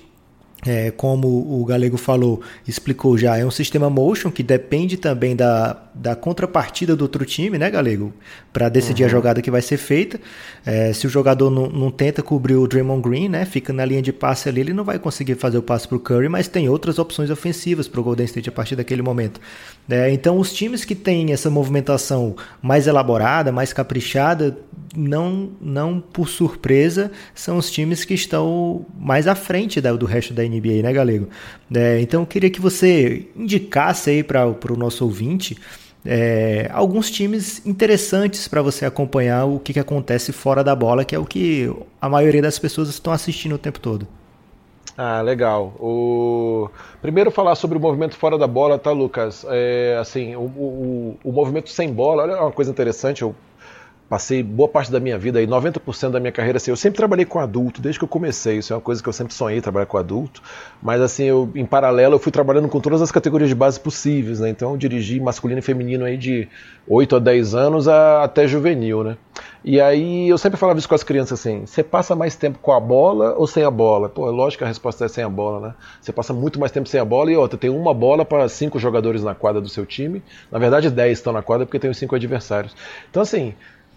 é, como o Galego falou, explicou já, é um sistema motion que depende também da, da contrapartida do outro time, né, Galego? Para decidir uhum. a jogada que vai ser feita. É, se o jogador não, não, tenta cobrir o Draymond Green, né, fica na linha de passe ali, ele não vai conseguir fazer o passe para o Curry, mas tem outras opções ofensivas para o Golden State a partir daquele momento. É, então, os times que têm essa movimentação mais elaborada, mais caprichada, não, não por surpresa, são os times que estão mais à frente do resto da NBA, né, Galego? É, então eu queria que você indicasse aí para o nosso ouvinte é, alguns times interessantes para você acompanhar o que, que acontece fora da bola, que é o que a maioria das pessoas estão assistindo o tempo todo. Ah, legal. O... Primeiro falar sobre o movimento fora da bola, tá, Lucas? É, assim, o, o, o movimento sem bola, olha uma coisa interessante, eu passei boa parte da minha vida, aí 90% da minha carreira, assim, eu sempre trabalhei com adulto, desde que eu comecei, isso é uma coisa que eu sempre sonhei, trabalhar com adulto, mas assim, eu, em paralelo eu fui trabalhando com todas as categorias de base possíveis, né, então eu dirigi masculino e feminino aí de 8 a 10 anos a, até juvenil, né, e aí eu sempre falava isso com as crianças assim, você passa mais tempo com a bola ou sem a bola? Pô, lógico que a resposta é sem a bola, né, você passa muito mais tempo sem a bola e outra, tem uma bola para cinco jogadores na quadra do seu time, na verdade 10 estão na quadra porque tem os cinco adversários, então assim,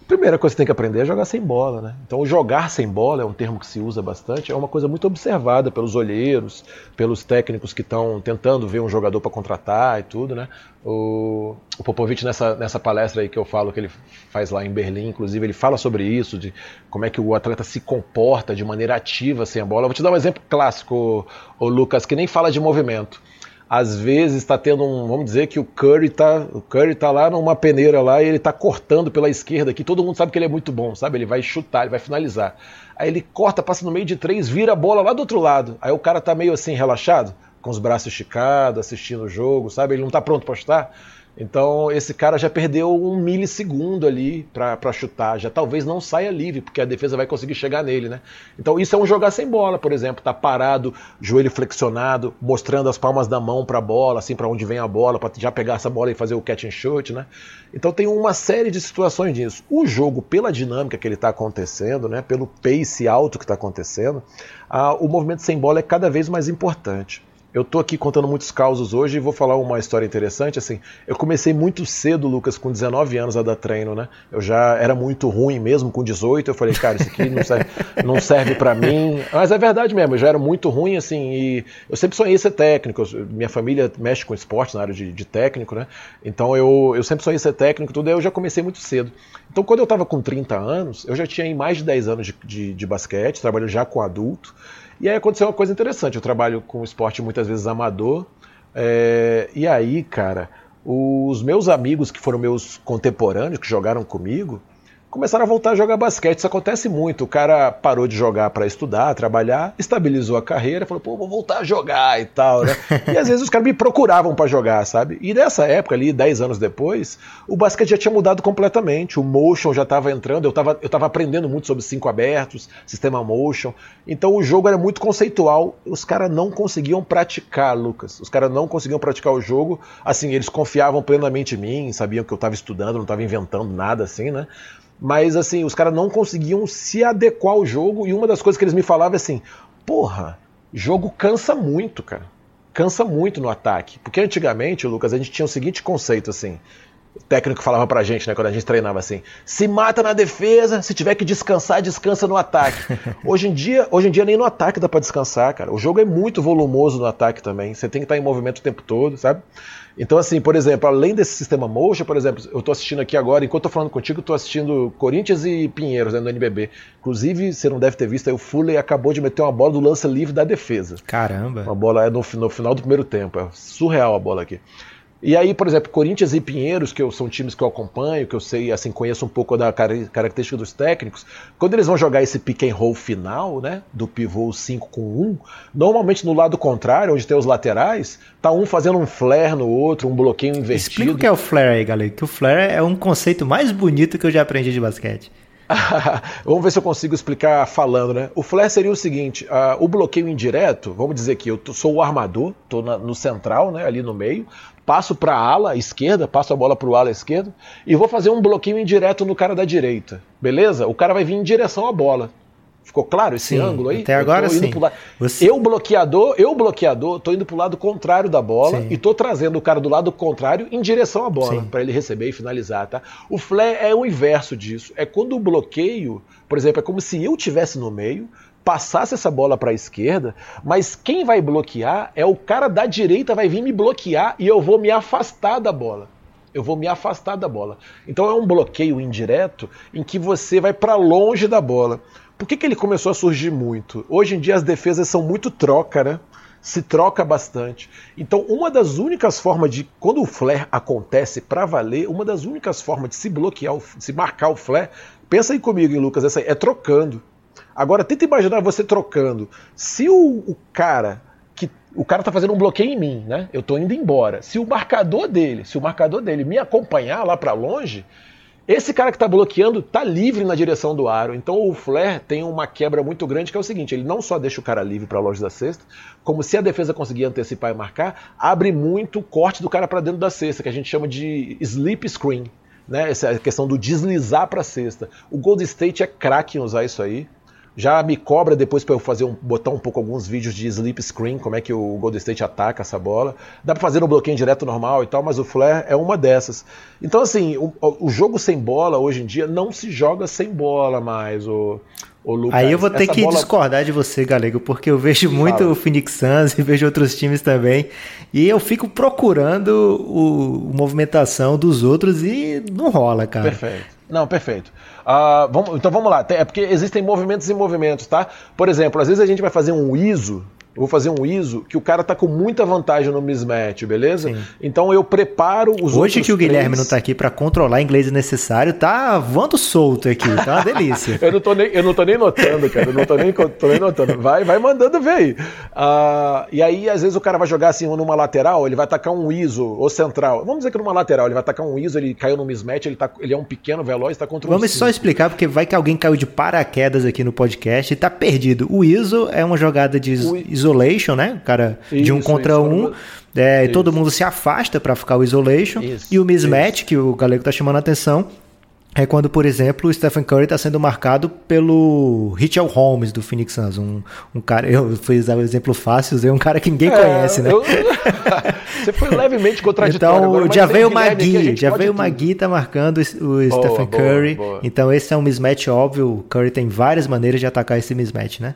primeira coisa que você tem que aprender é jogar sem bola, né? Então, jogar sem bola é um termo que se usa bastante, é uma coisa muito observada pelos olheiros, pelos técnicos que estão tentando ver um jogador para contratar e tudo, né? O, o Popovich, nessa, nessa palestra aí que eu falo, que ele faz lá em Berlim, inclusive, ele fala sobre isso, de como é que o atleta se comporta de maneira ativa sem a bola. Eu vou te dar um exemplo clássico, o Lucas, que nem fala de movimento às vezes está tendo um, vamos dizer que o Curry tá, o Curry tá lá numa peneira lá e ele tá cortando pela esquerda aqui, todo mundo sabe que ele é muito bom, sabe? Ele vai chutar, ele vai finalizar. Aí ele corta, passa no meio de três, vira a bola lá do outro lado. Aí o cara tá meio assim relaxado, com os braços esticados, assistindo o jogo, sabe? Ele não tá pronto para chutar. Então esse cara já perdeu um milissegundo ali para chutar, já talvez não saia livre, porque a defesa vai conseguir chegar nele, né? Então isso é um jogar sem bola, por exemplo, tá parado, joelho flexionado, mostrando as palmas da mão para a bola, assim para onde vem a bola, para já pegar essa bola e fazer o catch and shoot, né? Então tem uma série de situações disso. O jogo, pela dinâmica que ele está acontecendo, né, pelo pace alto que está acontecendo, o movimento sem bola é cada vez mais importante. Eu tô aqui contando muitos causos hoje e vou falar uma história interessante. Assim, eu comecei muito cedo, Lucas, com 19 anos a dar treino, né? Eu já era muito ruim mesmo, com 18. Eu falei, cara, isso aqui não serve, não serve para mim. Mas é verdade mesmo, eu já era muito ruim, assim, e eu sempre sonhei ser técnico. Minha família mexe com esporte na área de, de técnico, né? Então eu, eu sempre sonhei ser técnico, tudo. Eu já comecei muito cedo. Então, quando eu tava com 30 anos, eu já tinha mais de 10 anos de, de, de basquete, trabalho já com adulto. E aí aconteceu uma coisa interessante. Eu trabalho com esporte muitas vezes amador. É, e aí, cara, os meus amigos que foram meus contemporâneos, que jogaram comigo, começaram a voltar a jogar basquete. Isso acontece muito. O cara parou de jogar para estudar, trabalhar, estabilizou a carreira, falou, pô, vou voltar a jogar e tal, né? e às vezes os caras me procuravam para jogar, sabe? E nessa época ali, 10 anos depois, o basquete já tinha mudado completamente. O motion já estava entrando, eu estava eu tava aprendendo muito sobre cinco abertos, sistema motion. Então o jogo era muito conceitual. Os caras não conseguiam praticar, Lucas. Os caras não conseguiam praticar o jogo. Assim, eles confiavam plenamente em mim, sabiam que eu estava estudando, não estava inventando nada assim, né? Mas assim, os caras não conseguiam se adequar ao jogo e uma das coisas que eles me falavam é assim: porra, jogo cansa muito, cara. Cansa muito no ataque. Porque antigamente, Lucas, a gente tinha o seguinte conceito assim. O técnico falava pra gente, né, quando a gente treinava assim: se mata na defesa, se tiver que descansar, descansa no ataque. hoje em dia, hoje em dia nem no ataque dá para descansar, cara. O jogo é muito volumoso no ataque também. Você tem que estar em movimento o tempo todo, sabe? Então, assim, por exemplo, além desse sistema motion, por exemplo, eu estou assistindo aqui agora, enquanto estou falando contigo, estou assistindo Corinthians e Pinheiros né, no NBB. Inclusive, você não deve ter visto, aí o Fuller acabou de meter uma bola do lance livre da defesa. Caramba! Uma bola é no, no final do primeiro tempo. É surreal a bola aqui. E aí, por exemplo, Corinthians e Pinheiros, que eu, são times que eu acompanho, que eu sei, assim, conheço um pouco da característica dos técnicos, quando eles vão jogar esse pick and roll final, né, do pivô 5 com 1, normalmente no lado contrário, onde tem os laterais, tá um fazendo um flare no outro, um bloqueio invertido. Explica o que é o flare aí, galera, que o flare é um conceito mais bonito que eu já aprendi de basquete. vamos ver se eu consigo explicar falando, né? O flare seria o seguinte: uh, o bloqueio indireto, vamos dizer que eu sou o armador, estou no central, né, ali no meio, passo para a ala esquerda, passo a bola para o ala esquerdo e vou fazer um bloqueio indireto no cara da direita. Beleza? O cara vai vir em direção à bola. Ficou claro esse sim, ângulo aí? Até agora sim. La... Você... Eu bloqueador, eu bloqueador, tô indo pro lado contrário da bola sim. e tô trazendo o cara do lado contrário em direção à bola para ele receber e finalizar, tá? O flare é o inverso disso. É quando o bloqueio, por exemplo, é como se eu tivesse no meio, passasse essa bola para a esquerda, mas quem vai bloquear é o cara da direita vai vir me bloquear e eu vou me afastar da bola. Eu vou me afastar da bola. Então é um bloqueio indireto em que você vai para longe da bola. Por que, que ele começou a surgir muito? Hoje em dia as defesas são muito troca, né? Se troca bastante. Então, uma das únicas formas de. Quando o flare acontece para valer, uma das únicas formas de se bloquear, se marcar o flare, pensa aí comigo, hein, Lucas, essa aí, é trocando. Agora, tenta imaginar você trocando. Se o, o cara que o cara tá fazendo um bloqueio em mim, né? Eu tô indo embora. Se o marcador dele, se o marcador dele me acompanhar lá para longe, esse cara que está bloqueando está livre na direção do aro. Então o flare tem uma quebra muito grande que é o seguinte: ele não só deixa o cara livre para loja da cesta, como se a defesa conseguir antecipar e marcar, abre muito o corte do cara para dentro da cesta, que a gente chama de sleep screen. Né? Essa é a questão do deslizar para a cesta. O Gold State é craque em usar isso aí já me cobra depois para eu fazer um, botar um pouco alguns vídeos de sleep screen, como é que o Golden State ataca essa bola. Dá para fazer no bloqueio direto normal e tal, mas o flare é uma dessas. Então assim, o, o jogo sem bola hoje em dia não se joga sem bola mais, o, o Lucas. Aí eu vou ter que bola... discordar de você, Galego, porque eu vejo muito Fala. o Phoenix Suns e vejo outros times também, e eu fico procurando o, a movimentação dos outros e não rola, cara. Perfeito. Não, perfeito. Uh, vamos, então vamos lá. É porque existem movimentos e movimentos, tá? Por exemplo, às vezes a gente vai fazer um ISO vou fazer um ISO que o cara tá com muita vantagem no mismatch, beleza? Sim. Então eu preparo os Hoje que o três... Guilherme não tá aqui para controlar inglês necessário, tá voando solto aqui, tá uma delícia. eu, não tô nem, eu não tô nem notando, cara, eu não tô nem, tô nem notando. Vai, vai mandando ver aí. Uh, e aí, às vezes, o cara vai jogar assim numa lateral, ele vai tacar um ISO ou central. Vamos dizer que numa lateral, ele vai tacar um ISO, ele caiu no mismatch, ele, tá, ele é um pequeno veloz, tá contra um Vamos só explicar, porque vai que alguém caiu de paraquedas aqui no podcast e tá perdido. O ISO é uma jogada de ISO isolation, né? O cara isso, de um contra isso, um. É, todo mundo se afasta para ficar o isolation. Isso, e o mismatch, que o Galego tá chamando a atenção, é quando, por exemplo, o Stephen Curry está sendo marcado pelo Richel Holmes do Phoenix Suns, um, um cara, eu usar o exemplo fácil, usei um cara que ninguém é, conhece, né? Eu, você foi levemente contraditório. Então, agora, já veio o Magui, já veio o Magui tá marcando o boa, Stephen Curry. Boa, boa. Então esse é um mismatch óbvio, o Curry tem várias maneiras de atacar esse mismatch, né?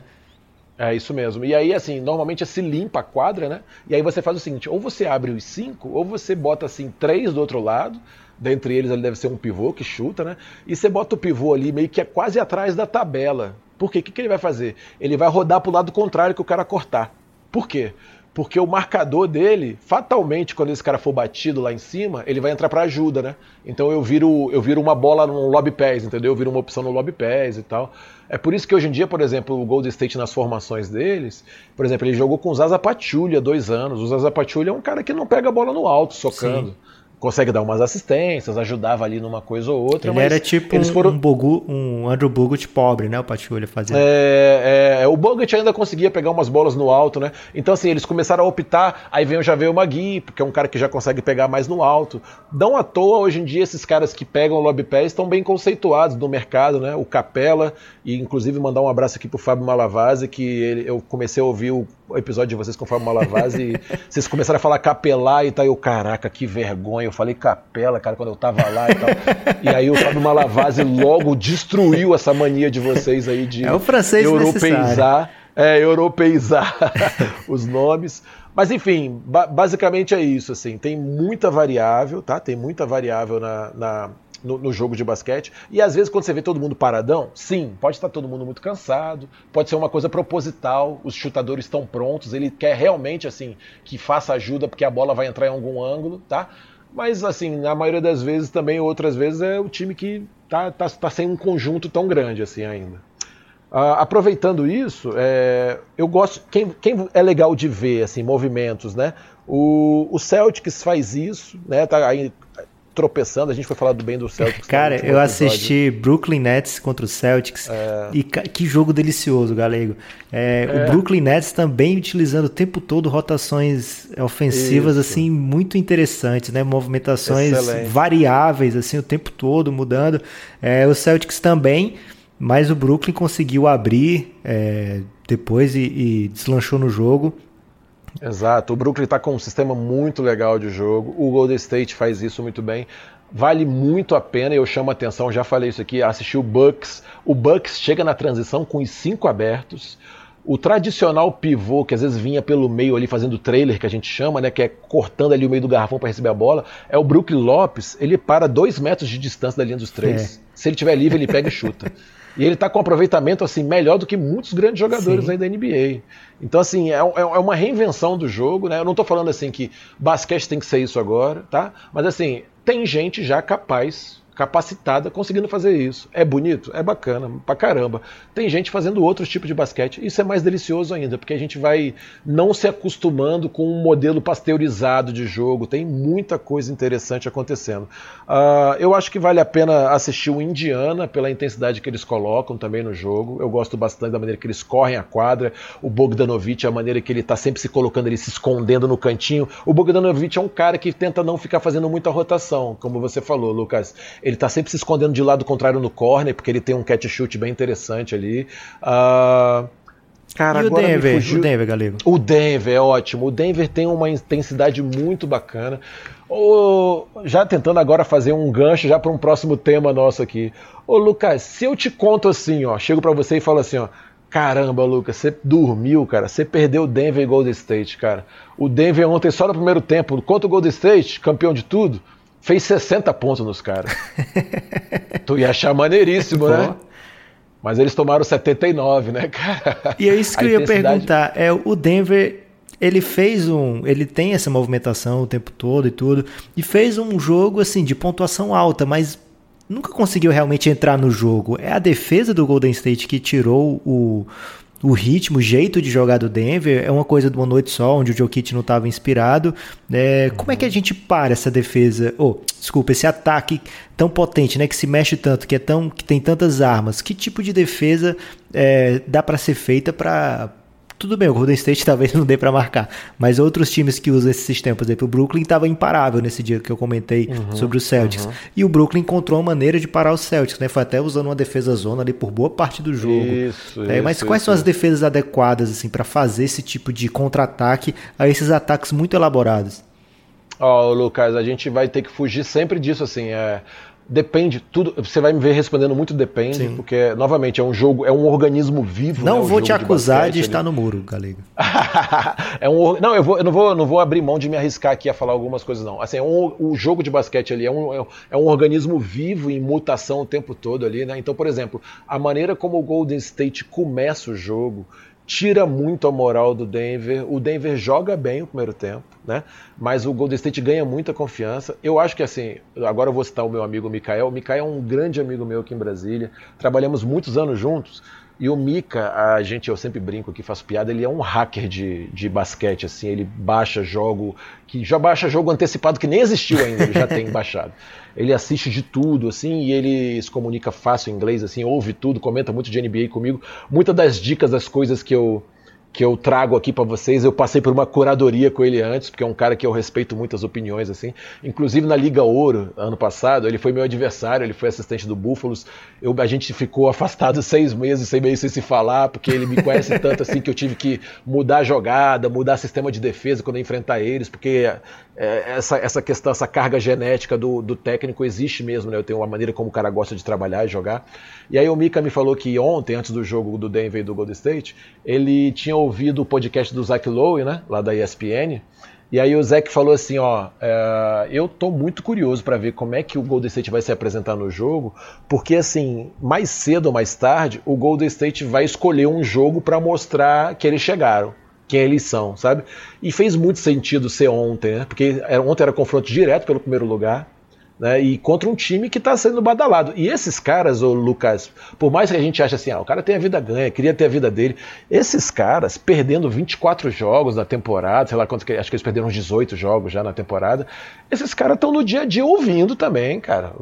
É isso mesmo. E aí, assim, normalmente se limpa a quadra, né? E aí você faz o seguinte: ou você abre os cinco, ou você bota assim três do outro lado. Dentre eles, ele deve ser um pivô que chuta, né? E você bota o pivô ali meio que é quase atrás da tabela. Por quê? O que, que ele vai fazer? Ele vai rodar para o lado contrário que o cara cortar. Por quê? Porque o marcador dele, fatalmente, quando esse cara for batido lá em cima, ele vai entrar para ajuda, né? Então eu viro, eu viro uma bola no lobby pass, entendeu? Eu viro uma opção no lobby pass e tal. É por isso que hoje em dia, por exemplo, o Golden State nas formações deles, por exemplo, ele jogou com o Zaza Pachulia dois anos. O Zaza Pachulia é um cara que não pega a bola no alto, socando. Sim consegue dar umas assistências, ajudava ali numa coisa ou outra. Ele era tipo eles foram... um, Bogu, um Andrew Bogut pobre, né? O Pachulia fazia. É, é, o Bogut ainda conseguia pegar umas bolas no alto, né? Então, assim, eles começaram a optar. Aí vem, já veio o Magui, porque é um cara que já consegue pegar mais no alto. Não à toa, hoje em dia, esses caras que pegam o lobby pés estão bem conceituados no mercado, né? O Capela, e inclusive mandar um abraço aqui pro Fábio Malavase, que ele, eu comecei a ouvir o episódio de vocês com o Fábio Malavase e vocês começaram a falar capelar e tal. Eu, caraca, que vergonha. Eu falei capela, cara, quando eu tava lá e tal. e aí o Fábio Malavase logo destruiu essa mania de vocês aí de é o francês europeizar, é, europeizar os nomes. Mas enfim, ba basicamente é isso, assim, tem muita variável, tá? Tem muita variável na, na no, no, jogo de basquete. E às vezes, quando você vê todo mundo paradão, sim, pode estar todo mundo muito cansado, pode ser uma coisa proposital, os chutadores estão prontos, ele quer realmente assim que faça ajuda porque a bola vai entrar em algum ângulo, tá? Mas assim, na maioria das vezes também, outras vezes, é o time que tá, tá, tá sem um conjunto tão grande assim ainda. Uh, aproveitando isso, é, eu gosto. Quem, quem, é legal de ver assim, movimentos, né? O, o Celtics faz isso, né? Tá aí tropeçando. A gente foi falar do bem do Celtics. Cara, eu assisti Brooklyn Nets contra o Celtics é... e que jogo delicioso, galego. É, é. O Brooklyn Nets também utilizando o tempo todo rotações ofensivas Isso. assim muito interessantes, né? Movimentações Excelente. variáveis assim o tempo todo mudando. É, o Celtics também, mas o Brooklyn conseguiu abrir é, depois e, e deslanchou no jogo. Exato. O Brooklyn está com um sistema muito legal de jogo. O Golden State faz isso muito bem. Vale muito a pena, eu chamo a atenção, já falei isso aqui, assistir o Bucks. O Bucks chega na transição com os cinco abertos. O tradicional pivô, que às vezes vinha pelo meio ali fazendo trailer, que a gente chama, né, que é cortando ali o meio do garrafão para receber a bola, é o Brook Lopes. Ele para dois metros de distância da linha dos três. É. Se ele tiver livre, ele pega e chuta. E ele está com aproveitamento assim melhor do que muitos grandes jogadores aí da NBA. Então, assim, é, é, é, uma reinvenção do jogo, né? Eu não estou falando assim que basquete tem que ser isso agora, tá? Mas assim, tem gente já capaz capacitada conseguindo fazer isso. É bonito? É bacana, pra caramba. Tem gente fazendo outros tipos de basquete. Isso é mais delicioso ainda, porque a gente vai não se acostumando com um modelo pasteurizado de jogo. Tem muita coisa interessante acontecendo. Uh, eu acho que vale a pena assistir o Indiana pela intensidade que eles colocam também no jogo. Eu gosto bastante da maneira que eles correm a quadra. O Bogdanovich, a maneira que ele está sempre se colocando, ele se escondendo no cantinho. O Bogdanovich é um cara que tenta não ficar fazendo muita rotação, como você falou, Lucas ele está sempre se escondendo de lado contrário no corner, porque ele tem um catch shoot bem interessante ali. Uh, Cara, e o Denver, fugiu... o Denver, Galego? O Denver é ótimo. O Denver tem uma intensidade muito bacana. Oh, já tentando agora fazer um gancho já para um próximo tema nosso aqui. Ô Lucas, se eu te conto assim, ó, chego para você e falo assim, ó, caramba, Lucas, você dormiu, cara, você perdeu o Denver e Golden State, cara. O Denver ontem só no primeiro tempo, contra o Golden State, campeão de tudo, fez 60 pontos nos caras. tu ia achar maneiríssimo, né? Mas eles tomaram 79, né, cara? E é isso que eu ia perguntar. É, o Denver, ele fez um. Ele tem essa movimentação o tempo todo e tudo. E fez um jogo, assim, de pontuação alta, mas nunca conseguiu realmente entrar no jogo. É a defesa do Golden State que tirou o, o ritmo, o jeito de jogar do Denver é uma coisa de uma noite só, onde o Jokic não estava inspirado. É, como é que a gente para essa defesa? Oh, desculpa, esse ataque tão potente, né, que se mexe tanto, que é tão, que tem tantas armas. Que tipo de defesa é, dá para ser feita para tudo bem, o Golden State talvez não dê para marcar, mas outros times que usam esse sistema, por exemplo, o Brooklyn estava imparável nesse dia que eu comentei uhum, sobre os Celtics. Uhum. E o Brooklyn encontrou uma maneira de parar os Celtics, né? Foi até usando uma defesa zona ali por boa parte do jogo. Isso, é, mas isso, quais isso. são as defesas adequadas assim para fazer esse tipo de contra-ataque a esses ataques muito elaborados? Ó, oh, Lucas, a gente vai ter que fugir sempre disso assim, é Depende, tudo. Você vai me ver respondendo muito depende, Sim. porque, novamente, é um jogo, é um organismo vivo. Não né, vou te acusar de, de estar no muro, Galego. é um, não, eu, vou, eu não, vou, não vou abrir mão de me arriscar aqui a falar algumas coisas, não. Assim, é um, o jogo de basquete ali é um, é um organismo vivo em mutação o tempo todo ali, né? Então, por exemplo, a maneira como o Golden State começa o jogo tira muito a moral do Denver. O Denver joga bem o primeiro tempo, né? Mas o Golden State ganha muita confiança. Eu acho que assim, agora eu vou citar o meu amigo Mikael. O Mikael é um grande amigo meu aqui em Brasília. Trabalhamos muitos anos juntos. E o Mika, a gente, eu sempre brinco aqui, faço piada, ele é um hacker de, de basquete, assim, ele baixa jogo, que já baixa jogo antecipado que nem existiu ainda, ele já tem baixado. Ele assiste de tudo, assim, e ele se comunica fácil em inglês, assim, ouve tudo, comenta muito de NBA comigo. Muitas das dicas, das coisas que eu, que eu trago aqui para vocês. Eu passei por uma curadoria com ele antes, porque é um cara que eu respeito muitas opiniões assim. Inclusive na Liga Ouro, ano passado, ele foi meu adversário, ele foi assistente do Búfalos. Eu, a gente ficou afastado seis meses, sem meio sem se falar, porque ele me conhece tanto assim que eu tive que mudar a jogada, mudar sistema de defesa quando eu enfrentar eles, porque essa, essa questão, essa carga genética do, do técnico existe mesmo, né? Eu tenho uma maneira como o cara gosta de trabalhar e jogar. E aí o Mika me falou que ontem, antes do jogo do Denver e do Golden State, ele tinha ouvido o podcast do Zach Lowe, né, lá da ESPN, e aí o Zach falou assim, ó, é, eu tô muito curioso para ver como é que o Golden State vai se apresentar no jogo, porque assim, mais cedo ou mais tarde, o Golden State vai escolher um jogo para mostrar que eles chegaram, quem eles são, sabe? E fez muito sentido ser ontem, né? Porque ontem era confronto direto pelo primeiro lugar né, e contra um time que está sendo badalado. E esses caras, o Lucas, por mais que a gente ache assim, ah, o cara tem a vida ganha, queria ter a vida dele, esses caras perdendo 24 jogos na temporada, sei lá quanto, acho que eles perderam uns 18 jogos já na temporada, esses caras estão no dia a dia ouvindo também, cara.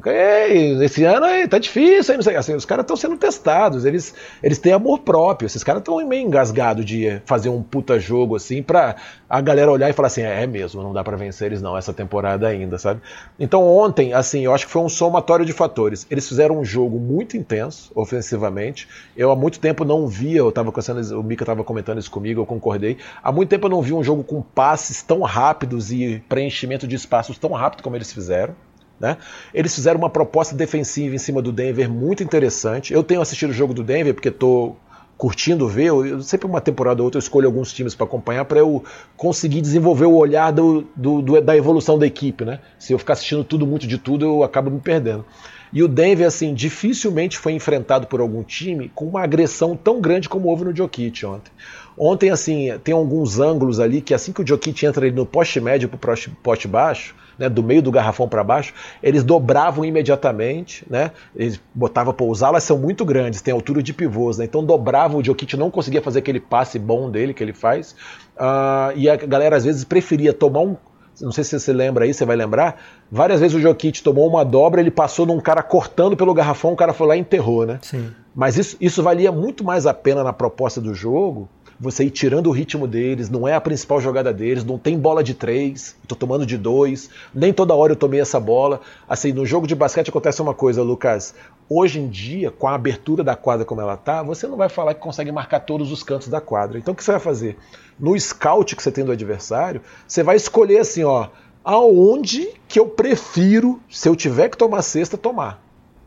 Esse ano aí tá difícil, aí, assim, os caras estão sendo testados, eles, eles têm amor próprio, esses caras estão meio engasgados de fazer um puta jogo assim pra a galera olhar e falar assim, é, é mesmo, não dá para vencer eles não essa temporada ainda, sabe? Então ontem, assim, eu acho que foi um somatório de fatores. Eles fizeram um jogo muito intenso, ofensivamente. Eu há muito tempo não via, eu tava conversando, o Mika estava comentando isso comigo, eu concordei. Há muito tempo eu não vi um jogo com passes tão rápidos e preenchimento de espaços tão rápido como eles fizeram. Né? Eles fizeram uma proposta defensiva em cima do Denver muito interessante. Eu tenho assistido o jogo do Denver porque estou curtindo ver, eu, sempre uma temporada ou outra eu escolho alguns times para acompanhar para eu conseguir desenvolver o olhar do, do, do, da evolução da equipe, né? Se eu ficar assistindo tudo muito de tudo, eu acabo me perdendo. E o Denver, assim, dificilmente foi enfrentado por algum time com uma agressão tão grande como houve no Jokic ontem. Ontem, assim, tem alguns ângulos ali que assim que o Jokic entra no poste médio para o poste baixo, né, do meio do garrafão para baixo, eles dobravam imediatamente, né, eles botavam para usar, elas são muito grandes, tem altura de pivôs, né, então dobravam, o Jokic não conseguia fazer aquele passe bom dele que ele faz, uh, e a galera às vezes preferia tomar um não sei se você lembra aí, você vai lembrar. Várias vezes o Jokic tomou uma dobra, ele passou num cara cortando pelo garrafão, o cara foi lá e enterrou, né? Sim. Mas isso, isso valia muito mais a pena na proposta do jogo você ir tirando o ritmo deles, não é a principal jogada deles, não tem bola de três, tô tomando de dois, nem toda hora eu tomei essa bola. Assim, no jogo de basquete acontece uma coisa, Lucas. Hoje em dia, com a abertura da quadra como ela tá, você não vai falar que consegue marcar todos os cantos da quadra. Então o que você vai fazer? No scout que você tem do adversário, você vai escolher assim, ó, aonde que eu prefiro, se eu tiver que tomar cesta, tomar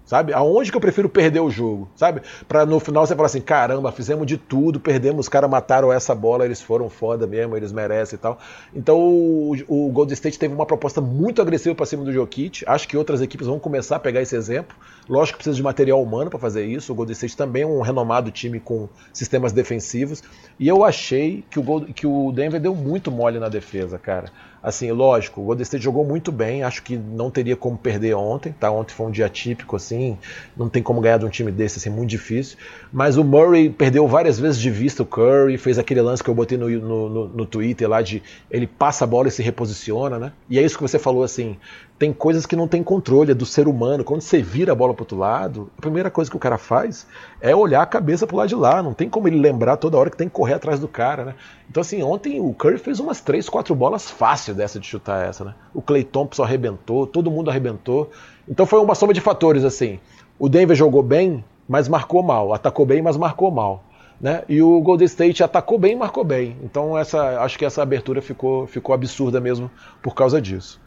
sabe? Aonde que eu prefiro perder o jogo, sabe? Para no final você falar assim, caramba, fizemos de tudo, perdemos, os caras mataram essa bola, eles foram foda mesmo, eles merecem e tal. Então o, o Golden State teve uma proposta muito agressiva para cima do Jokic. Acho que outras equipes vão começar a pegar esse exemplo. Lógico que precisa de material humano para fazer isso. O Golden State também é um renomado time com sistemas defensivos. E eu achei que o, Gold, que o Denver deu muito mole na defesa, cara. Assim, lógico, o Golden State jogou muito bem, acho que não teria como perder ontem, tá? Ontem foi um dia típico, assim, não tem como ganhar de um time desse, assim, muito difícil. Mas o Murray perdeu várias vezes de vista o Curry, fez aquele lance que eu botei no, no, no, no Twitter lá de ele passa a bola e se reposiciona, né? E é isso que você falou, assim, tem coisas que não tem controle, é do ser humano. Quando você vira a bola para outro lado, a primeira coisa que o cara faz é olhar a cabeça pro lado de lá. Não tem como ele lembrar toda hora que tem que correr atrás do cara, né? Então, assim, ontem o Curry fez umas três, quatro bolas fácil dessa de chutar essa, né? O Clay Thompson arrebentou, todo mundo arrebentou. Então foi uma soma de fatores, assim. O Denver jogou bem, mas marcou mal. Atacou bem, mas marcou mal. Né? E o Golden State atacou bem e marcou bem. Então essa, acho que essa abertura ficou, ficou absurda mesmo por causa disso.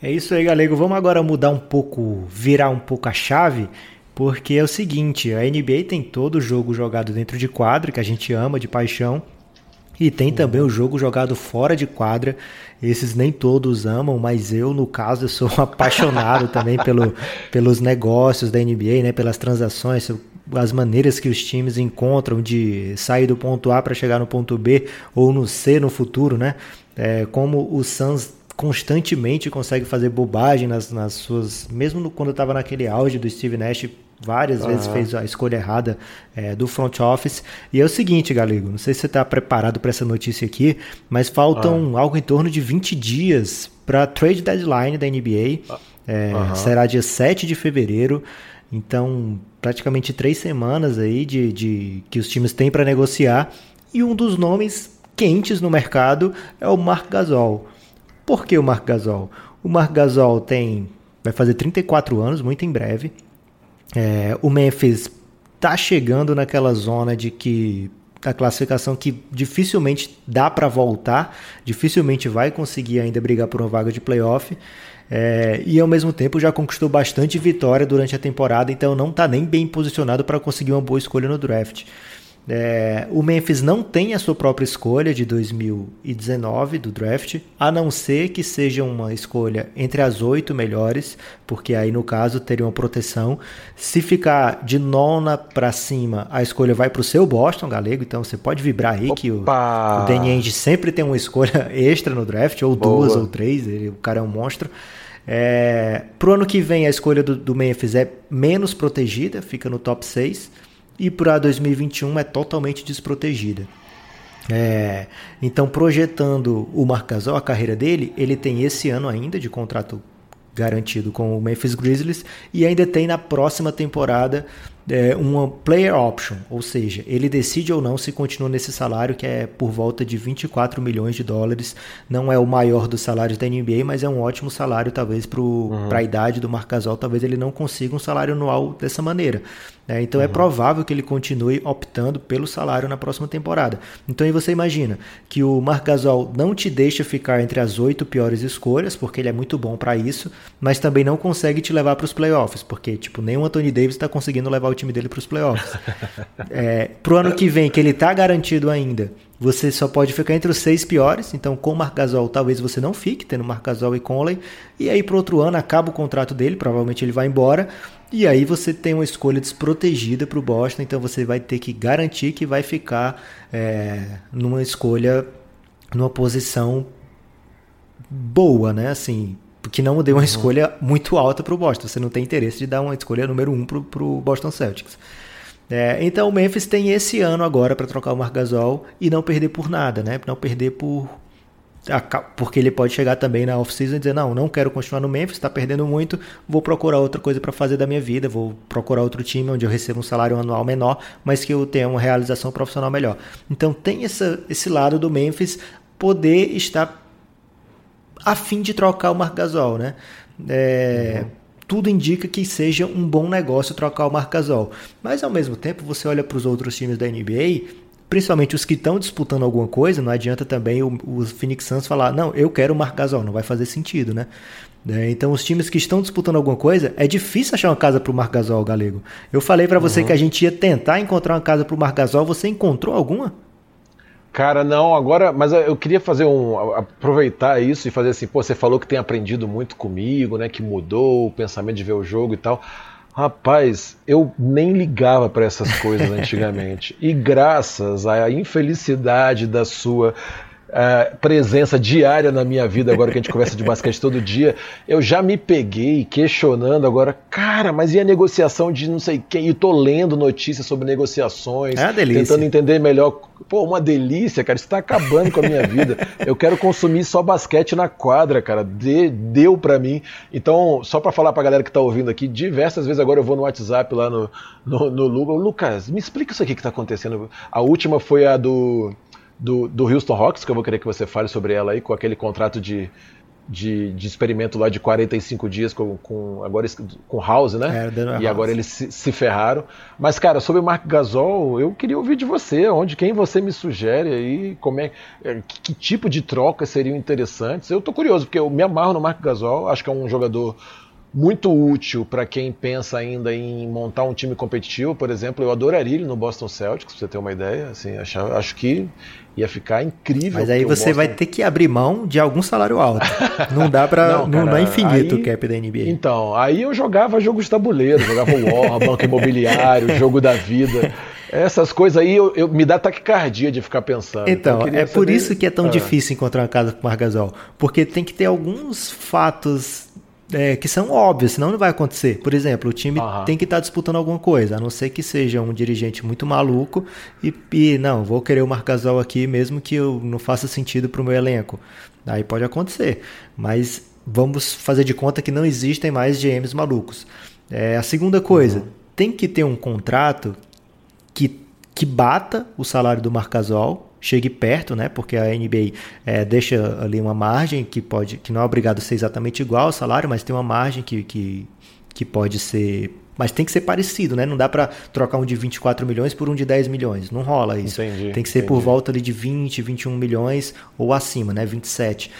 É isso aí, galego. Vamos agora mudar um pouco, virar um pouco a chave, porque é o seguinte: a NBA tem todo o jogo jogado dentro de quadra, que a gente ama de paixão, e tem também o jogo jogado fora de quadra. Esses nem todos amam, mas eu, no caso, eu sou apaixonado também pelo, pelos negócios da NBA, né? pelas transações. as maneiras que os times encontram de sair do ponto A para chegar no ponto B ou no C no futuro, né? É, como o Suns constantemente consegue fazer bobagem nas, nas suas. Mesmo no, quando estava naquele auge do Steve Nash, várias uhum. vezes fez a escolha errada é, do front office. E é o seguinte, Galego, não sei se você está preparado para essa notícia aqui, mas faltam uhum. algo em torno de 20 dias para a trade deadline da NBA. É, uhum. Será dia 7 de fevereiro. Então, praticamente três semanas aí de, de que os times têm para negociar. E um dos nomes quentes no mercado é o Marc Gasol. Por que o Marc Gasol? O Marc Gasol tem vai fazer 34 anos, muito em breve. É, o Memphis está chegando naquela zona de que a classificação que dificilmente dá para voltar, dificilmente vai conseguir ainda brigar por uma vaga de playoff. É, e ao mesmo tempo já conquistou bastante vitória durante a temporada, então não está nem bem posicionado para conseguir uma boa escolha no draft. É, o Memphis não tem a sua própria escolha de 2019 do draft, a não ser que seja uma escolha entre as oito melhores, porque aí no caso teria uma proteção. Se ficar de nona para cima, a escolha vai para o seu Boston, galego, então você pode vibrar aí Opa! que o, o Danny Ainge sempre tem uma escolha extra no draft, ou Boa. duas ou três, ele, o cara é um monstro. É, pro ano que vem a escolha do, do Memphis é menos protegida, fica no top 6 e para 2021 é totalmente desprotegida. É, então, projetando o Marc Gasol, a carreira dele, ele tem esse ano ainda de contrato garantido com o Memphis Grizzlies e ainda tem na próxima temporada é, uma player option, ou seja, ele decide ou não se continua nesse salário que é por volta de 24 milhões de dólares. Não é o maior dos salários da NBA, mas é um ótimo salário talvez para uhum. a idade do Marc Gasol. Talvez ele não consiga um salário anual dessa maneira. É, então é uhum. é provável que ele continue optando pelo salário na próxima temporada. Então aí você imagina que o Marc Gasol não te deixa ficar entre as oito piores escolhas, porque ele é muito bom para isso, mas também não consegue te levar para os playoffs, porque tipo nem o Anthony Davis está conseguindo levar o time dele para os playoffs. é, pro ano que vem, que ele está garantido ainda, você só pode ficar entre os seis piores. Então, com o Marc Gasol, talvez você não fique, tendo Marc Gasol e Conley. E aí, pro outro ano, acaba o contrato dele, provavelmente ele vai embora. E aí você tem uma escolha desprotegida para o Boston, então você vai ter que garantir que vai ficar é, numa escolha, numa posição boa, né? Assim, que não dê uma uhum. escolha muito alta para o Boston. Você não tem interesse de dar uma escolha número um para o Boston Celtics. É, então o Memphis tem esse ano agora para trocar o Marc Gasol e não perder por nada, né? Não perder por porque ele pode chegar também na off-season e dizer: Não, não quero continuar no Memphis, está perdendo muito, vou procurar outra coisa para fazer da minha vida, vou procurar outro time onde eu recebo um salário anual menor, mas que eu tenha uma realização profissional melhor. Então tem essa, esse lado do Memphis poder estar a fim de trocar o Marc Gasol, né? É, uhum. Tudo indica que seja um bom negócio trocar o Marc Gasol. Mas ao mesmo tempo, você olha para os outros times da NBA principalmente os que estão disputando alguma coisa, não adianta também o, o Phoenix Suns falar, não, eu quero o Marc Gasol, não vai fazer sentido, né? É, então, os times que estão disputando alguma coisa, é difícil achar uma casa para o Marc Gasol, Galego. Eu falei para você uhum. que a gente ia tentar encontrar uma casa para o Marc Gasol, você encontrou alguma? Cara, não, agora, mas eu queria fazer um. aproveitar isso e fazer assim, pô, você falou que tem aprendido muito comigo, né? Que mudou o pensamento de ver o jogo e tal. Rapaz, eu nem ligava para essas coisas antigamente. E graças à infelicidade da sua uh, presença diária na minha vida, agora que a gente conversa de basquete todo dia, eu já me peguei questionando agora, cara, mas e a negociação de não sei quem? E tô lendo notícias sobre negociações, é tentando entender melhor. Pô, uma delícia, cara, isso tá acabando com a minha vida. Eu quero consumir só basquete na quadra, cara. De, deu para mim. Então, só para falar pra galera que tá ouvindo aqui, diversas vezes agora eu vou no WhatsApp lá no, no, no Lucas, me explica isso aqui que tá acontecendo. A última foi a do do, do Houston Rockets, que eu vou querer que você fale sobre ela aí, com aquele contrato de, de, de experimento lá de 45 dias com, com agora com House, né? É, e House. agora eles se, se, ferraram. Mas, cara, sobre o Mark Gasol, eu queria ouvir de você, onde quem você me sugere aí, como é, é que, que tipo de trocas seriam interessantes. Eu tô curioso, porque eu me amarro no Mark Gasol, acho que é um jogador muito útil para quem pensa ainda em montar um time competitivo, por exemplo, eu adoraria ele no Boston Celtics, pra você ter uma ideia, assim, acho, acho que ia ficar incrível. Mas aí você Boston... vai ter que abrir mão de algum salário alto. Não dá para não, não, não, é infinito aí, o cap da NBA. Então, aí eu jogava jogos de tabuleiro, jogava War, Banco Imobiliário, Jogo da Vida. Essas coisas aí eu, eu, me dá taquicardia de ficar pensando. Então, então é por isso que é tão ah. difícil encontrar uma casa com Margasol. Porque tem que ter alguns fatos é, que são óbvios, senão não vai acontecer. Por exemplo, o time uhum. tem que estar tá disputando alguma coisa, a não ser que seja um dirigente muito maluco e, e não, vou querer o Marcasol aqui mesmo que eu não faça sentido para o meu elenco. Aí pode acontecer, mas vamos fazer de conta que não existem mais GMs malucos. É, a segunda coisa, uhum. tem que ter um contrato que, que bata o salário do Marcasol, chegue perto, né? Porque a NBA é, deixa ali uma margem que pode, que não é obrigado a ser exatamente igual ao salário, mas tem uma margem que, que, que pode ser mas tem que ser parecido, né? Não dá para trocar um de 24 milhões por um de 10 milhões. Não rola isso. Entendi, tem que ser entendi. por volta ali de 20, 21 milhões ou acima, né? 27.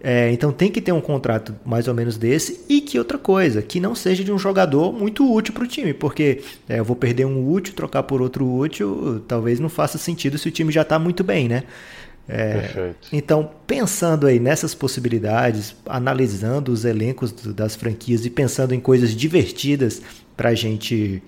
É, então tem que ter um contrato mais ou menos desse e que outra coisa, que não seja de um jogador muito útil para o time, porque é, eu vou perder um útil, trocar por outro útil, talvez não faça sentido se o time já está muito bem, né? É, então, pensando aí nessas possibilidades, analisando os elencos das franquias e pensando em coisas divertidas para a gente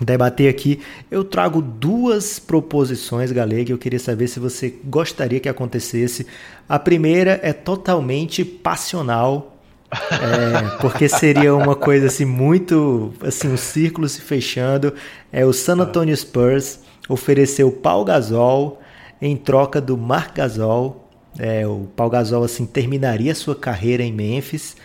debater aqui, eu trago duas proposições, Galega, eu queria saber se você gostaria que acontecesse. A primeira é totalmente passional, é, porque seria uma coisa assim muito, assim, um círculo se fechando. É o San Antonio Spurs ofereceu Paul Gasol em troca do Marc Gasol. É, o Paul Gasol assim terminaria sua carreira em Memphis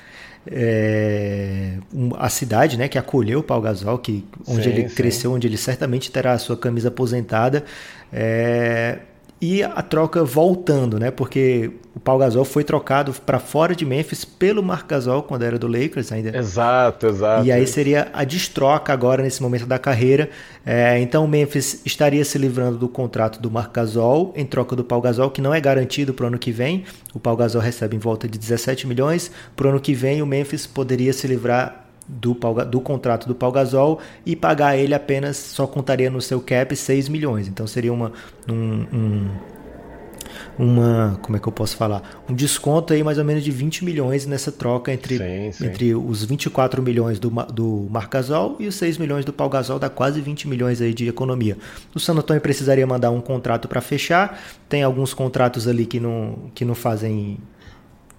é, a cidade né, que acolheu o Pau Gasol, que, onde sim, ele sim. cresceu, onde ele certamente terá a sua camisa aposentada. É, e a troca voltando, né? Porque o Paul Gasol foi trocado para fora de Memphis pelo Marc Gasol quando era do Lakers ainda. Exato, exato. E aí seria a destroca agora nesse momento da carreira. É, então o Memphis estaria se livrando do contrato do Marc Gasol em troca do Paul Gasol, que não é garantido para o ano que vem. O Paul Gasol recebe em volta de 17 milhões. Para o ano que vem o Memphis poderia se livrar do, do contrato do Paul Gasol e pagar ele apenas, só contaria no seu cap 6 milhões. Então seria uma, um, um, uma, como é que eu posso falar? Um desconto aí mais ou menos de 20 milhões nessa troca entre, sim, sim. entre os 24 milhões do, do Marc Gasol e os 6 milhões do Paul Gasol, dá quase 20 milhões aí de economia. O San Antonio precisaria mandar um contrato para fechar, tem alguns contratos ali que não, que não fazem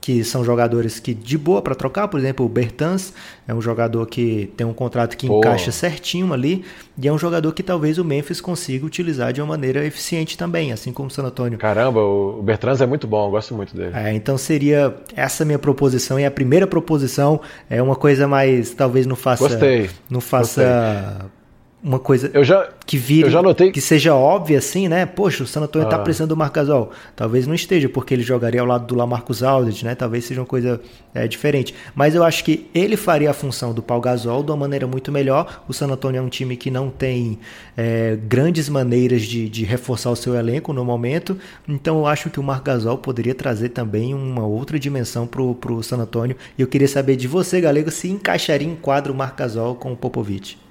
que são jogadores que de boa para trocar, por exemplo, o Bertans é um jogador que tem um contrato que Pô. encaixa certinho ali, e é um jogador que talvez o Memphis consiga utilizar de uma maneira eficiente também, assim como o San Antonio. Caramba, o Bertans é muito bom, eu gosto muito dele. É, então seria essa minha proposição, e a primeira proposição é uma coisa mais, talvez não faça... Gostei. Não faça... Gostei uma coisa eu já, que vire, eu já notei... que seja óbvia assim, né? Poxa, o San Antonio está ah. precisando do Marcasol. Talvez não esteja, porque ele jogaria ao lado do Lamarcus Aldridge, né? Talvez seja uma coisa é, diferente. Mas eu acho que ele faria a função do Paul Gasol de uma maneira muito melhor. O San Antonio é um time que não tem é, grandes maneiras de, de, reforçar o seu elenco no momento. Então eu acho que o Marc Gasol poderia trazer também uma outra dimensão para o San Antonio. E eu queria saber de você, Galego, se encaixaria em quadro o Marc Gasol com o Popovich.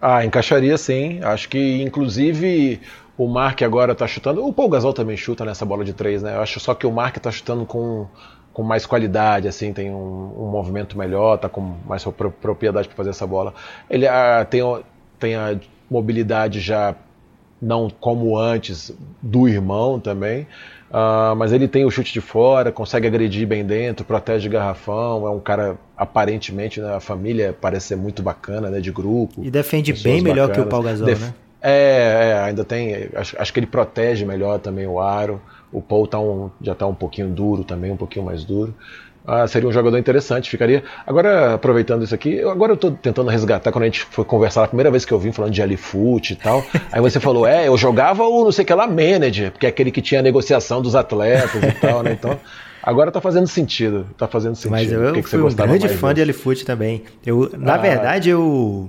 Ah, encaixaria sim. Acho que inclusive o Mark agora está chutando. O Paul Gasol também chuta nessa bola de três, né? Eu acho só que o Mark está chutando com, com mais qualidade, assim, tem um, um movimento melhor, tá com mais propriedade para fazer essa bola. Ele ah, tem, tem a mobilidade já não como antes do irmão também. Uh, mas ele tem o chute de fora, consegue agredir bem dentro, protege garrafão, é um cara aparentemente, né, a família parece ser muito bacana, né, de grupo. E defende bem melhor bacanas. que o Paul Gasol, Def né? É, é, ainda tem, acho, acho, que ele protege melhor também o aro. O Paul tá um, já está um pouquinho duro também, um pouquinho mais duro. Ah, seria um jogador interessante, ficaria. Agora, aproveitando isso aqui, eu, agora eu tô tentando resgatar quando a gente foi conversar, a primeira vez que eu vim falando de Alifoot e tal. aí você falou, é, eu jogava o não sei o que lá manager, porque é aquele que tinha a negociação dos atletas e tal, né? Então. Agora tá fazendo sentido, tá fazendo sentido. Mas eu, que que fui um grande fã de Alifoot também. Eu, na ah. verdade, eu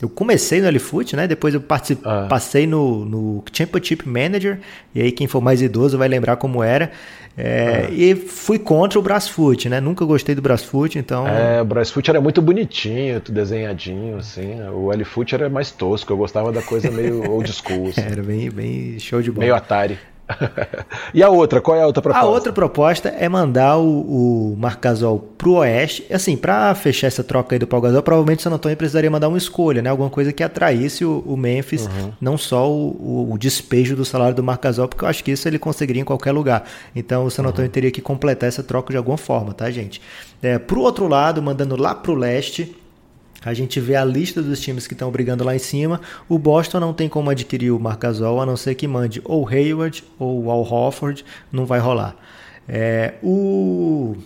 eu comecei no L-Foot, né? Depois eu ah. passei no, no Championship Manager, e aí quem for mais idoso vai lembrar como era. É, ah. E fui contra o Brasfoot, né? Nunca gostei do Brasfoot, então. É, o Brasfoot era muito bonitinho, desenhadinho, assim. O L-Foot era mais tosco, eu gostava da coisa meio old school. Assim. Era bem, bem show de bola. Meio Atari. e a outra, qual é a outra proposta? A outra proposta é mandar o, o Marc Gasol pro Oeste. Assim, para fechar essa troca aí do Paul Gasol, provavelmente o San Antonio precisaria mandar uma escolha, né? Alguma coisa que atraísse o, o Memphis, uhum. não só o, o, despejo do salário do Marc Gasol, porque eu acho que isso ele conseguiria em qualquer lugar. Então o San Antonio uhum. teria que completar essa troca de alguma forma, tá, gente? É, pro outro lado, mandando lá pro leste, a gente vê a lista dos times que estão brigando lá em cima. O Boston não tem como adquirir o Marcasol, a não ser que mande ou Hayward ou Al Hofford, não vai rolar. É, o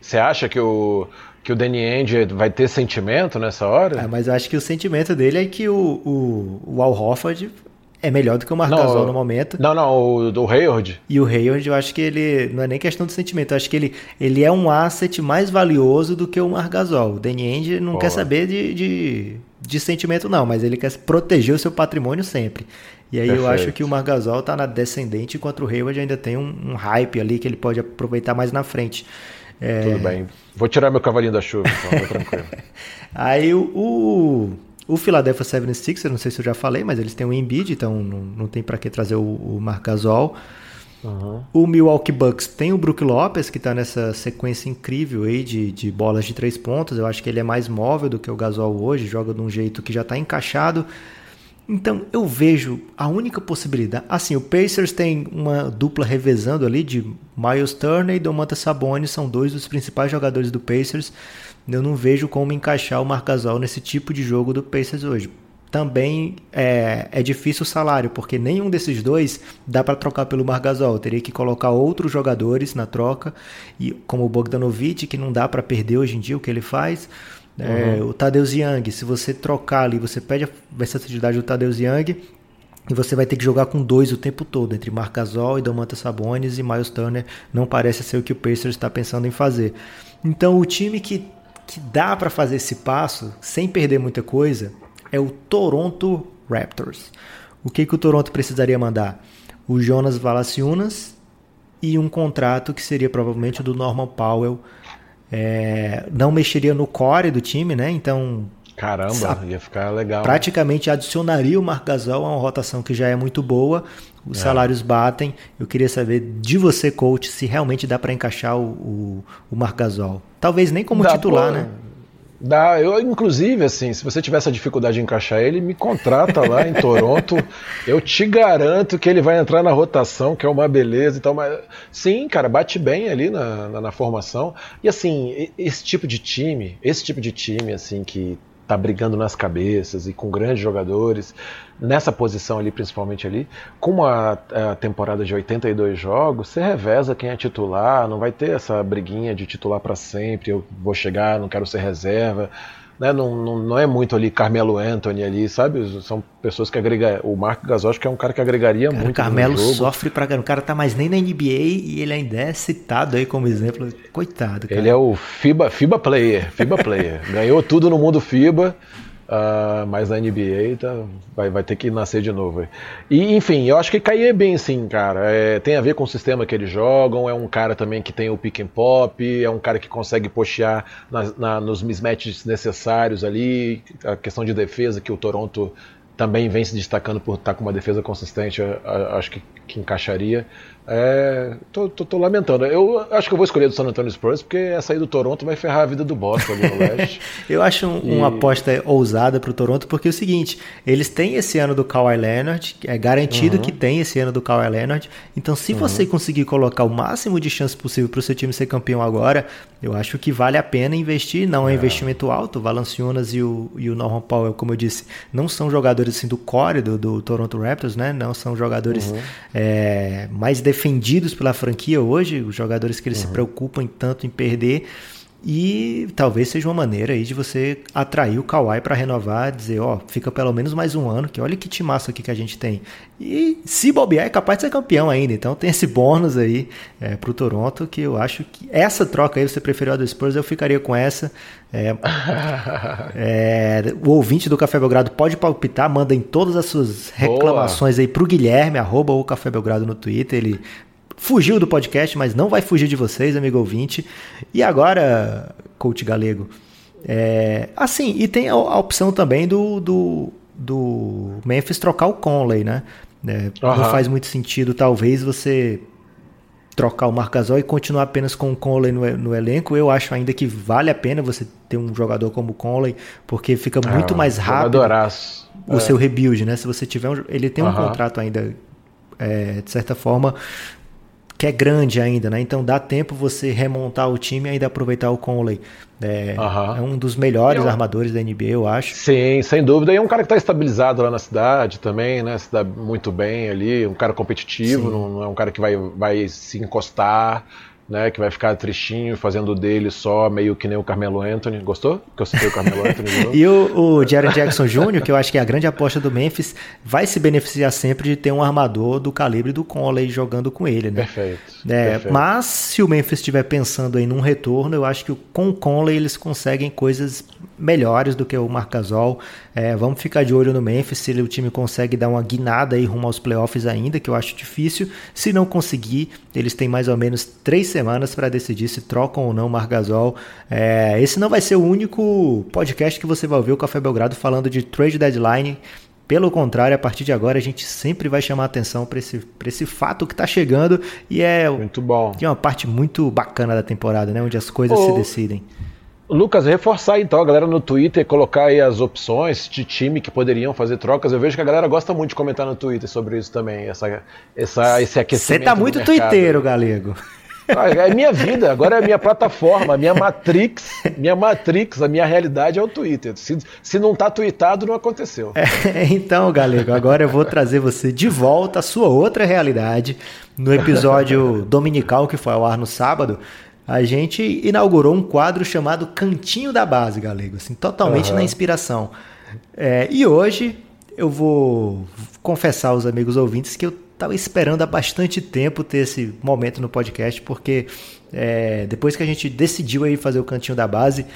Você acha que o que o Danny Ainge vai ter sentimento nessa hora? É, mas eu acho que o sentimento dele é que o, o, o Al Hofford é melhor do que o Marc Gasol no momento. Não, não, o do Hayward. E o Hayward, eu acho que ele não é nem questão de sentimento, eu acho que ele, ele é um asset mais valioso do que o Marc Gasol. O Danny Ainge não Porra. quer saber de, de, de, sentimento não, mas ele quer proteger o seu patrimônio sempre. E aí Perfeito. eu acho que o Marc Gasol tá na descendente, enquanto o Hayward ainda tem um, um hype ali que ele pode aproveitar mais na frente. É... Tudo bem. Vou tirar meu cavalinho da chuva, então, tranquilo. aí o, o o Philadelphia 76ers, não sei se eu já falei, mas eles têm um Embiid, então não, não tem para que trazer o, o Marc Gasol. Uhum. O Milwaukee Bucks tem o Brook Lopes, que está nessa sequência incrível aí de, de bolas de três pontos. Eu acho que ele é mais móvel do que o Gasol hoje, joga de um jeito que já está encaixado. Então eu vejo a única possibilidade. Assim, o Pacers tem uma dupla revezando ali de Miles Turner e Domantas Sabonis, são dois dos principais jogadores do Pacers eu não vejo como encaixar o Marcasol nesse tipo de jogo do Pacers hoje. Também é, é difícil o salário, porque nenhum desses dois dá para trocar pelo Margasol. Teria que colocar outros jogadores na troca, e como o Bogdanovic, que não dá para perder hoje em dia o que ele faz. É, uhum. o Tadeusz Young, se você trocar ali, você pede a versatilidade do Tadeusz Young, e você vai ter que jogar com dois o tempo todo, entre Marcasol e Domantas Sabonis e Miles Turner. Não parece ser o que o Pacers está pensando em fazer. Então, o time que que dá para fazer esse passo sem perder muita coisa é o Toronto Raptors. O que, que o Toronto precisaria mandar? O Jonas Valanciunas e um contrato que seria provavelmente do Norman Powell. É, não mexeria no core do time, né? Então. Caramba, ia ficar legal. Praticamente adicionaria o Marc Gasol a uma rotação que já é muito boa. Os é. salários batem. Eu queria saber de você, coach, se realmente dá para encaixar o, o, o. Talvez nem como dá, titular, pô, né? Dá, eu inclusive assim, se você tiver essa dificuldade de encaixar ele, me contrata lá em Toronto. Eu te garanto que ele vai entrar na rotação, que é uma beleza. Então, mas, sim, cara, bate bem ali na, na, na formação. E assim, esse tipo de time, esse tipo de time assim que tá brigando nas cabeças e com grandes jogadores, nessa posição ali, principalmente ali, com uma a temporada de 82 jogos, você reveza quem é titular, não vai ter essa briguinha de titular para sempre, eu vou chegar, não quero ser reserva. Né, não, não, não, é muito ali Carmelo Anthony ali, sabe? São pessoas que agregam. O Marco Gasol acho que é um cara que agregaria cara, muito. O Carmelo sofre pra O cara tá mais nem na NBA e ele ainda é citado aí como exemplo. Coitado, cara. Ele é o FIBA, FIBA player, FIBA player. Ganhou tudo no mundo FIBA. Uh, mas na NBA tá, vai, vai ter que nascer de novo. E enfim, eu acho que caía bem sim, cara. É, tem a ver com o sistema que eles jogam. É um cara também que tem o pick and pop. É um cara que consegue postear na, na, nos mismatches necessários ali. A questão de defesa que o Toronto também vem se destacando por estar com uma defesa consistente. Acho que, que encaixaria. É, tô, tô, tô, lamentando. Eu acho que eu vou escolher do San Antonio Spurs porque essa aí do Toronto vai ferrar a vida do Boston ali no leste. eu acho um, e... uma aposta ousada pro Toronto porque é o seguinte: eles têm esse ano do Kawhi Leonard, é garantido uhum. que tem esse ano do Kawhi Leonard. Então, se uhum. você conseguir colocar o máximo de chance possível para o seu time ser campeão agora, eu acho que vale a pena investir. Não é, é. investimento alto. O Valanciunas e o, e o Norman Powell, como eu disse, não são jogadores assim do core do, do Toronto Raptors, né? Não são jogadores uhum. é, mais defendidos pela franquia hoje, os jogadores que eles uhum. se preocupam tanto em perder. E talvez seja uma maneira aí de você atrair o Kawhi para renovar, dizer, ó, fica pelo menos mais um ano, que olha que timaço aqui que a gente tem. E se bobear, é capaz de ser campeão ainda. Então tem esse bônus aí é, pro Toronto, que eu acho que essa troca aí, você preferiu a do Spurs, eu ficaria com essa. É, é, o ouvinte do Café Belgrado pode palpitar, mandem todas as suas reclamações Boa. aí pro Guilherme, arroba o Café Belgrado no Twitter, ele fugiu do podcast, mas não vai fugir de vocês, amigo ouvinte. E agora, coach galego, é, assim, e tem a, a opção também do, do, do, Memphis trocar o Conley, né? É, uhum. Não faz muito sentido, talvez, você trocar o Marcasol e continuar apenas com o Conley no, no, elenco. Eu acho ainda que vale a pena você ter um jogador como o Conley, porque fica muito ah, mais rápido o é. seu rebuild, né? Se você tiver um, ele tem um uhum. contrato ainda é, de certa forma que é grande ainda, né? Então dá tempo você remontar o time e ainda aproveitar o Conley. É, uhum. é um dos melhores eu... armadores da NBA, eu acho. Sim, sem dúvida. E é um cara que está estabilizado lá na cidade também, né? Se dá muito bem ali, um cara competitivo, não é um cara que vai, vai se encostar né, que vai ficar tristinho, fazendo dele só, meio que nem o Carmelo Anthony. Gostou? Que eu citei o Carmelo Anthony. e o, o Jared Jackson Jr., que eu acho que é a grande aposta do Memphis, vai se beneficiar sempre de ter um armador do calibre do Conley jogando com ele, né? Perfeito. É, perfeito. Mas se o Memphis estiver pensando em um retorno, eu acho que com o Conley eles conseguem coisas melhores do que o Marcasol. É, vamos ficar de olho no Memphis, se ele, o time consegue dar uma guinada aí rumo aos playoffs ainda, que eu acho difícil. Se não conseguir, eles têm mais ou menos três semanas para decidir se trocam ou não o Margasol. É, esse não vai ser o único podcast que você vai ouvir o Café Belgrado falando de trade deadline. Pelo contrário, a partir de agora a gente sempre vai chamar atenção para esse, esse fato que está chegando e é muito bom. é uma parte muito bacana da temporada, né, onde as coisas se decidem. Lucas, reforçar então a galera no Twitter, colocar aí as opções de time que poderiam fazer trocas. Eu vejo que a galera gosta muito de comentar no Twitter sobre isso também, essa, essa, esse aquecimento. Você tá muito twitteiro, galego. Ah, é minha vida, agora é a minha plataforma, a minha Matrix, minha Matrix, a minha realidade é o Twitter. Se, se não tá tweetado, não aconteceu. É, então, Galego, agora eu vou trazer você de volta à sua outra realidade. No episódio dominical que foi ao ar no sábado, a gente inaugurou um quadro chamado Cantinho da Base, Galego, assim, totalmente uhum. na inspiração. É, e hoje eu vou confessar aos amigos ouvintes que eu estava esperando há bastante tempo ter esse momento no podcast, porque é, depois que a gente decidiu aí fazer o Cantinho da Base,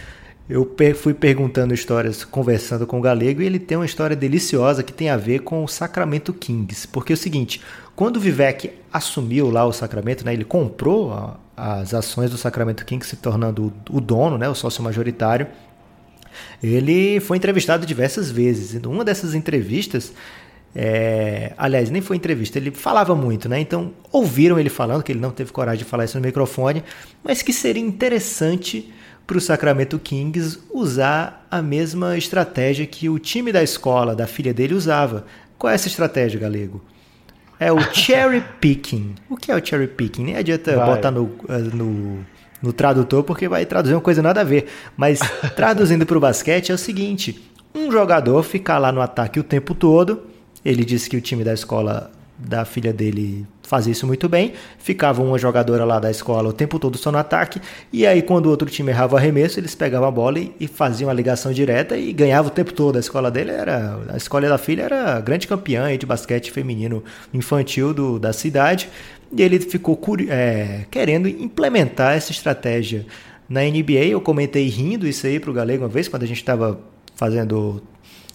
eu fui perguntando histórias, conversando com o Galego, e ele tem uma história deliciosa que tem a ver com o Sacramento Kings. Porque é o seguinte, quando o Vivek assumiu lá o Sacramento, né, ele comprou a, as ações do Sacramento Kings, se tornando o, o dono, né, o sócio majoritário, ele foi entrevistado diversas vezes. E numa dessas entrevistas, é, aliás, nem foi entrevista, ele falava muito, né? Então ouviram ele falando, que ele não teve coragem de falar isso no microfone, mas que seria interessante para o Sacramento Kings usar a mesma estratégia que o time da escola da filha dele usava. Qual é essa estratégia, Galego? É o cherry picking. O que é o cherry picking? Nem adianta vai. botar no, eh, no, no tradutor porque vai traduzir uma coisa nada a ver. Mas traduzindo para o basquete é o seguinte: um jogador ficar lá no ataque o tempo todo. Ele disse que o time da escola da filha dele fazia isso muito bem. Ficava uma jogadora lá da escola o tempo todo só no ataque. E aí, quando o outro time errava o arremesso, eles pegavam a bola e, faziam a ligação direta e ganhava o tempo todo. A escola dele era. A escola da filha era grande campeã de basquete feminino infantil do, da cidade. E ele ficou é, querendo implementar essa estratégia na NBA. Eu comentei rindo isso aí pro Galego uma vez, quando a gente estava fazendo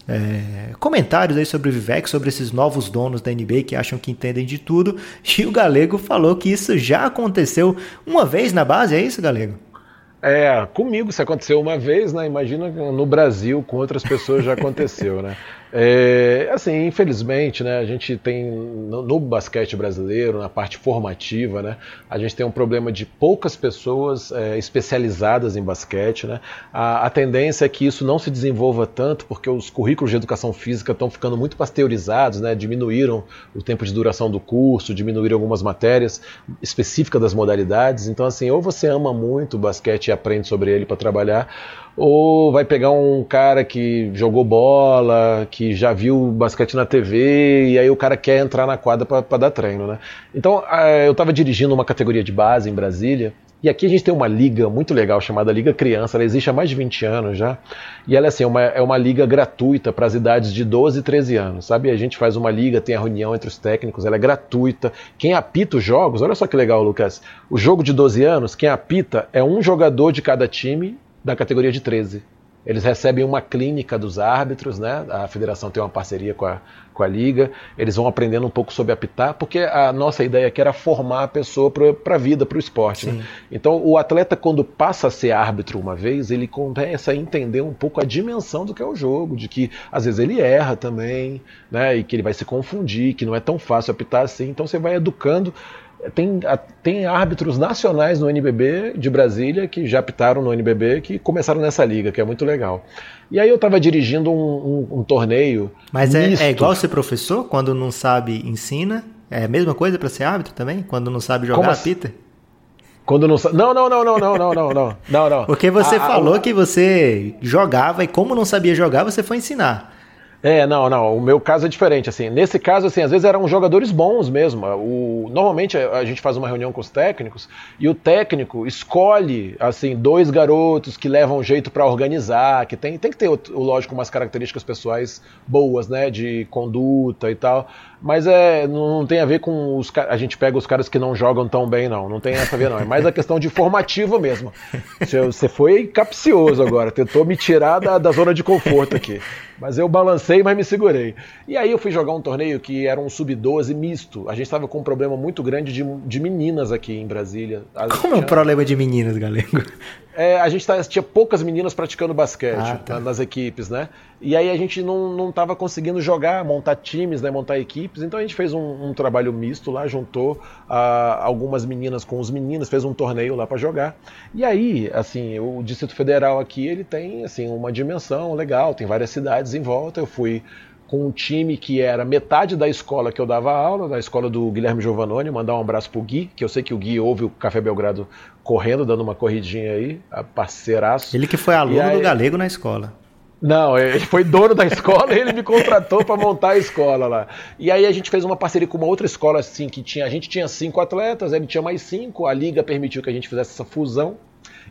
é, comentários aí sobre o Vivek, sobre esses novos donos da NBA que acham que entendem de tudo. E o Galego falou que isso já aconteceu uma vez na base, é isso, Galego? É, comigo se aconteceu uma vez, né? Imagina no Brasil com outras pessoas já aconteceu, né? É, assim, infelizmente, né, a gente tem no, no, basquete brasileiro, na parte formativa, né, a gente tem um problema de poucas pessoas é, especializadas em basquete. Né, a, a, tendência é que isso não se desenvolva tanto porque os currículos de educação física estão ficando muito pasteurizados, né, diminuíram o tempo de duração do curso, diminuíram algumas matérias específicas das modalidades. Então, assim, ou você ama muito o basquete e aprende sobre ele para trabalhar, ou vai pegar um cara que jogou bola, que já viu basquete na TV, e aí o cara quer entrar na quadra para dar treino, né? Então, eu estava dirigindo uma categoria de base em Brasília, E aqui a gente tem uma liga muito legal chamada Liga Criança, ela existe há mais de 20 anos já. E ela assim, é, uma, é uma liga gratuita para as idades de 12 e 13 anos, sabe? A gente faz uma liga, tem a reunião entre os técnicos, ela é gratuita. Quem apita os jogos, olha só que legal, Lucas. O jogo de 12 anos, quem apita é um jogador de cada time da categoria de 13. Eles recebem uma clínica dos árbitros, né? A federação tem uma parceria com a, com a liga. Eles vão aprendendo um pouco sobre apitar, porque a nossa ideia aqui era formar a pessoa para a vida, para o esporte. Né? Então, o atleta, quando passa a ser árbitro uma vez, ele começa a entender um pouco a dimensão do que é o jogo, de que às vezes ele erra também, né? E que ele vai se confundir, que não é tão fácil apitar assim. Então, você vai educando tem, tem árbitros nacionais no NBB de Brasília que já apitaram no NBB que começaram nessa liga, que é muito legal. E aí eu estava dirigindo um, um, um, torneio. Mas é, é, igual ser professor? Quando não sabe, ensina? É a mesma coisa para ser árbitro também? Quando não sabe jogar, assim? apita? Quando não sabe. Não, não, não, não, não, não, não, não, não, não. Porque você falou que você jogava e como não sabia jogar, você foi ensinar. É, não, não. O meu caso é diferente. Assim, nesse caso, assim, às vezes eram jogadores bons mesmo. O, normalmente a gente faz uma reunião com os técnicos e o técnico escolhe assim dois garotos que levam jeito para organizar, que tem, tem que ter, lógico, umas características pessoais boas, né, de conduta e tal. Mas é, não tem a ver com os a gente pega os caras que não jogam tão bem, não. Não tem essa a ver, não. É mais a questão de formativo mesmo. Você foi capcioso agora, tentou me tirar da, da zona de conforto aqui. Mas eu balancei, mas me segurei. E aí eu fui jogar um torneio que era um sub-12 misto. A gente estava com um problema muito grande de, de meninas aqui em Brasília. Como é o problema de meninas, Galego? É, a gente tá, tinha poucas meninas praticando basquete ah, tá. nas equipes, né? E aí a gente não estava conseguindo jogar, montar times, né? montar equipes. Então a gente fez um, um trabalho misto lá, juntou uh, algumas meninas com os meninos, fez um torneio lá para jogar. E aí, assim, o Distrito Federal aqui ele tem assim uma dimensão legal, tem várias cidades em volta. Eu fui com um time que era metade da escola que eu dava aula, da escola do Guilherme Giovanoni, mandar um abraço pro Gui, que eu sei que o Gui ouve o Café Belgrado correndo, dando uma corridinha aí, parceiraço. Ele que foi aluno aí... do Galego na escola. Não, ele foi dono da escola e ele me contratou para montar a escola lá. E aí a gente fez uma parceria com uma outra escola assim que tinha, a gente tinha cinco atletas, ele tinha mais cinco, a liga permitiu que a gente fizesse essa fusão.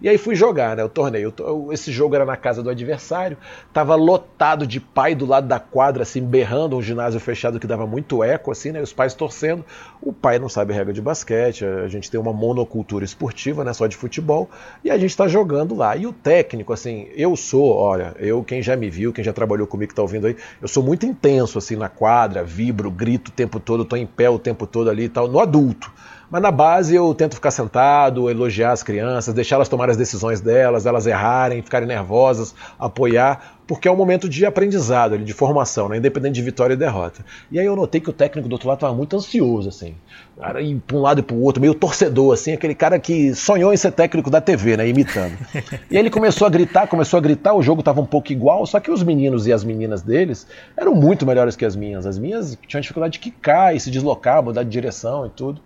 E aí fui jogar, né? O torneio. Esse jogo era na casa do adversário, tava lotado de pai do lado da quadra, assim, berrando, um ginásio fechado que dava muito eco, assim, né? Os pais torcendo. O pai não sabe regra de basquete, a gente tem uma monocultura esportiva, né? Só de futebol, e a gente tá jogando lá. E o técnico, assim, eu sou, olha, eu, quem já me viu, quem já trabalhou comigo que tá ouvindo aí, eu sou muito intenso, assim, na quadra, vibro, grito o tempo todo, tô em pé o tempo todo ali e tal, no adulto. Mas na base eu tento ficar sentado, elogiar as crianças, deixar elas tomar as decisões delas, elas errarem, ficarem nervosas, apoiar, porque é um momento de aprendizado, de formação, né? independente de vitória e derrota. E aí eu notei que o técnico do outro lado estava muito ansioso, assim, cara, ir para um lado e para o outro, meio torcedor, assim, aquele cara que sonhou em ser técnico da TV, né, imitando. E aí ele começou a gritar, começou a gritar, o jogo estava um pouco igual, só que os meninos e as meninas deles eram muito melhores que as minhas. As minhas tinham dificuldade de quicar e se deslocar, mudar de direção e tudo.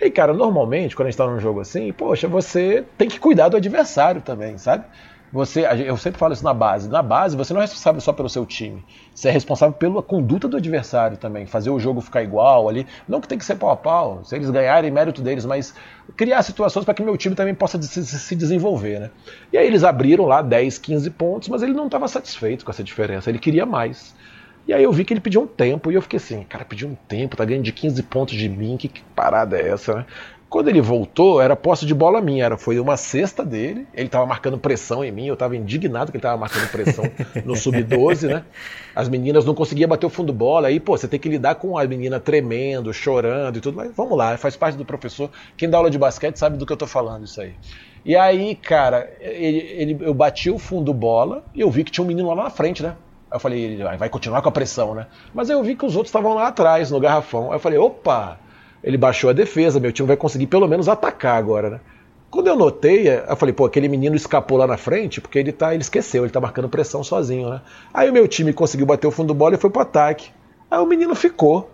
E cara, normalmente, quando a gente tá num jogo assim, poxa, você tem que cuidar do adversário também, sabe? Você, eu sempre falo isso na base. Na base, você não é responsável só pelo seu time. Você é responsável pela conduta do adversário também. Fazer o jogo ficar igual ali. Não que tem que ser pau a pau. Se eles ganharem, mérito deles. Mas criar situações para que meu time também possa se desenvolver, né? E aí eles abriram lá 10, 15 pontos, mas ele não estava satisfeito com essa diferença. Ele queria mais. E aí eu vi que ele pediu um tempo e eu fiquei assim, cara, pediu um tempo, tá ganhando de 15 pontos de mim, que, que parada é essa, né? Quando ele voltou, era posse de bola minha, era, foi uma cesta dele, ele estava marcando pressão em mim, eu estava indignado que ele estava marcando pressão no sub-12, né? As meninas não conseguiam bater o fundo bola, aí, pô, você tem que lidar com a menina tremendo, chorando e tudo, mas vamos lá, faz parte do professor. Quem dá aula de basquete sabe do que eu tô falando, isso aí. E aí, cara, ele, ele, eu bati o fundo bola e eu vi que tinha um menino lá na frente, né? Aí eu falei, ele vai continuar com a pressão, né? Mas aí eu vi que os outros estavam lá atrás, no garrafão. Aí eu falei, opa, ele baixou a defesa, meu time vai conseguir pelo menos atacar agora, né? Quando eu notei, eu falei, pô, aquele menino escapou lá na frente, porque ele tá, ele esqueceu, ele tá marcando pressão sozinho, né? Aí o meu time conseguiu bater o fundo do bola e foi pro ataque. Aí o menino ficou.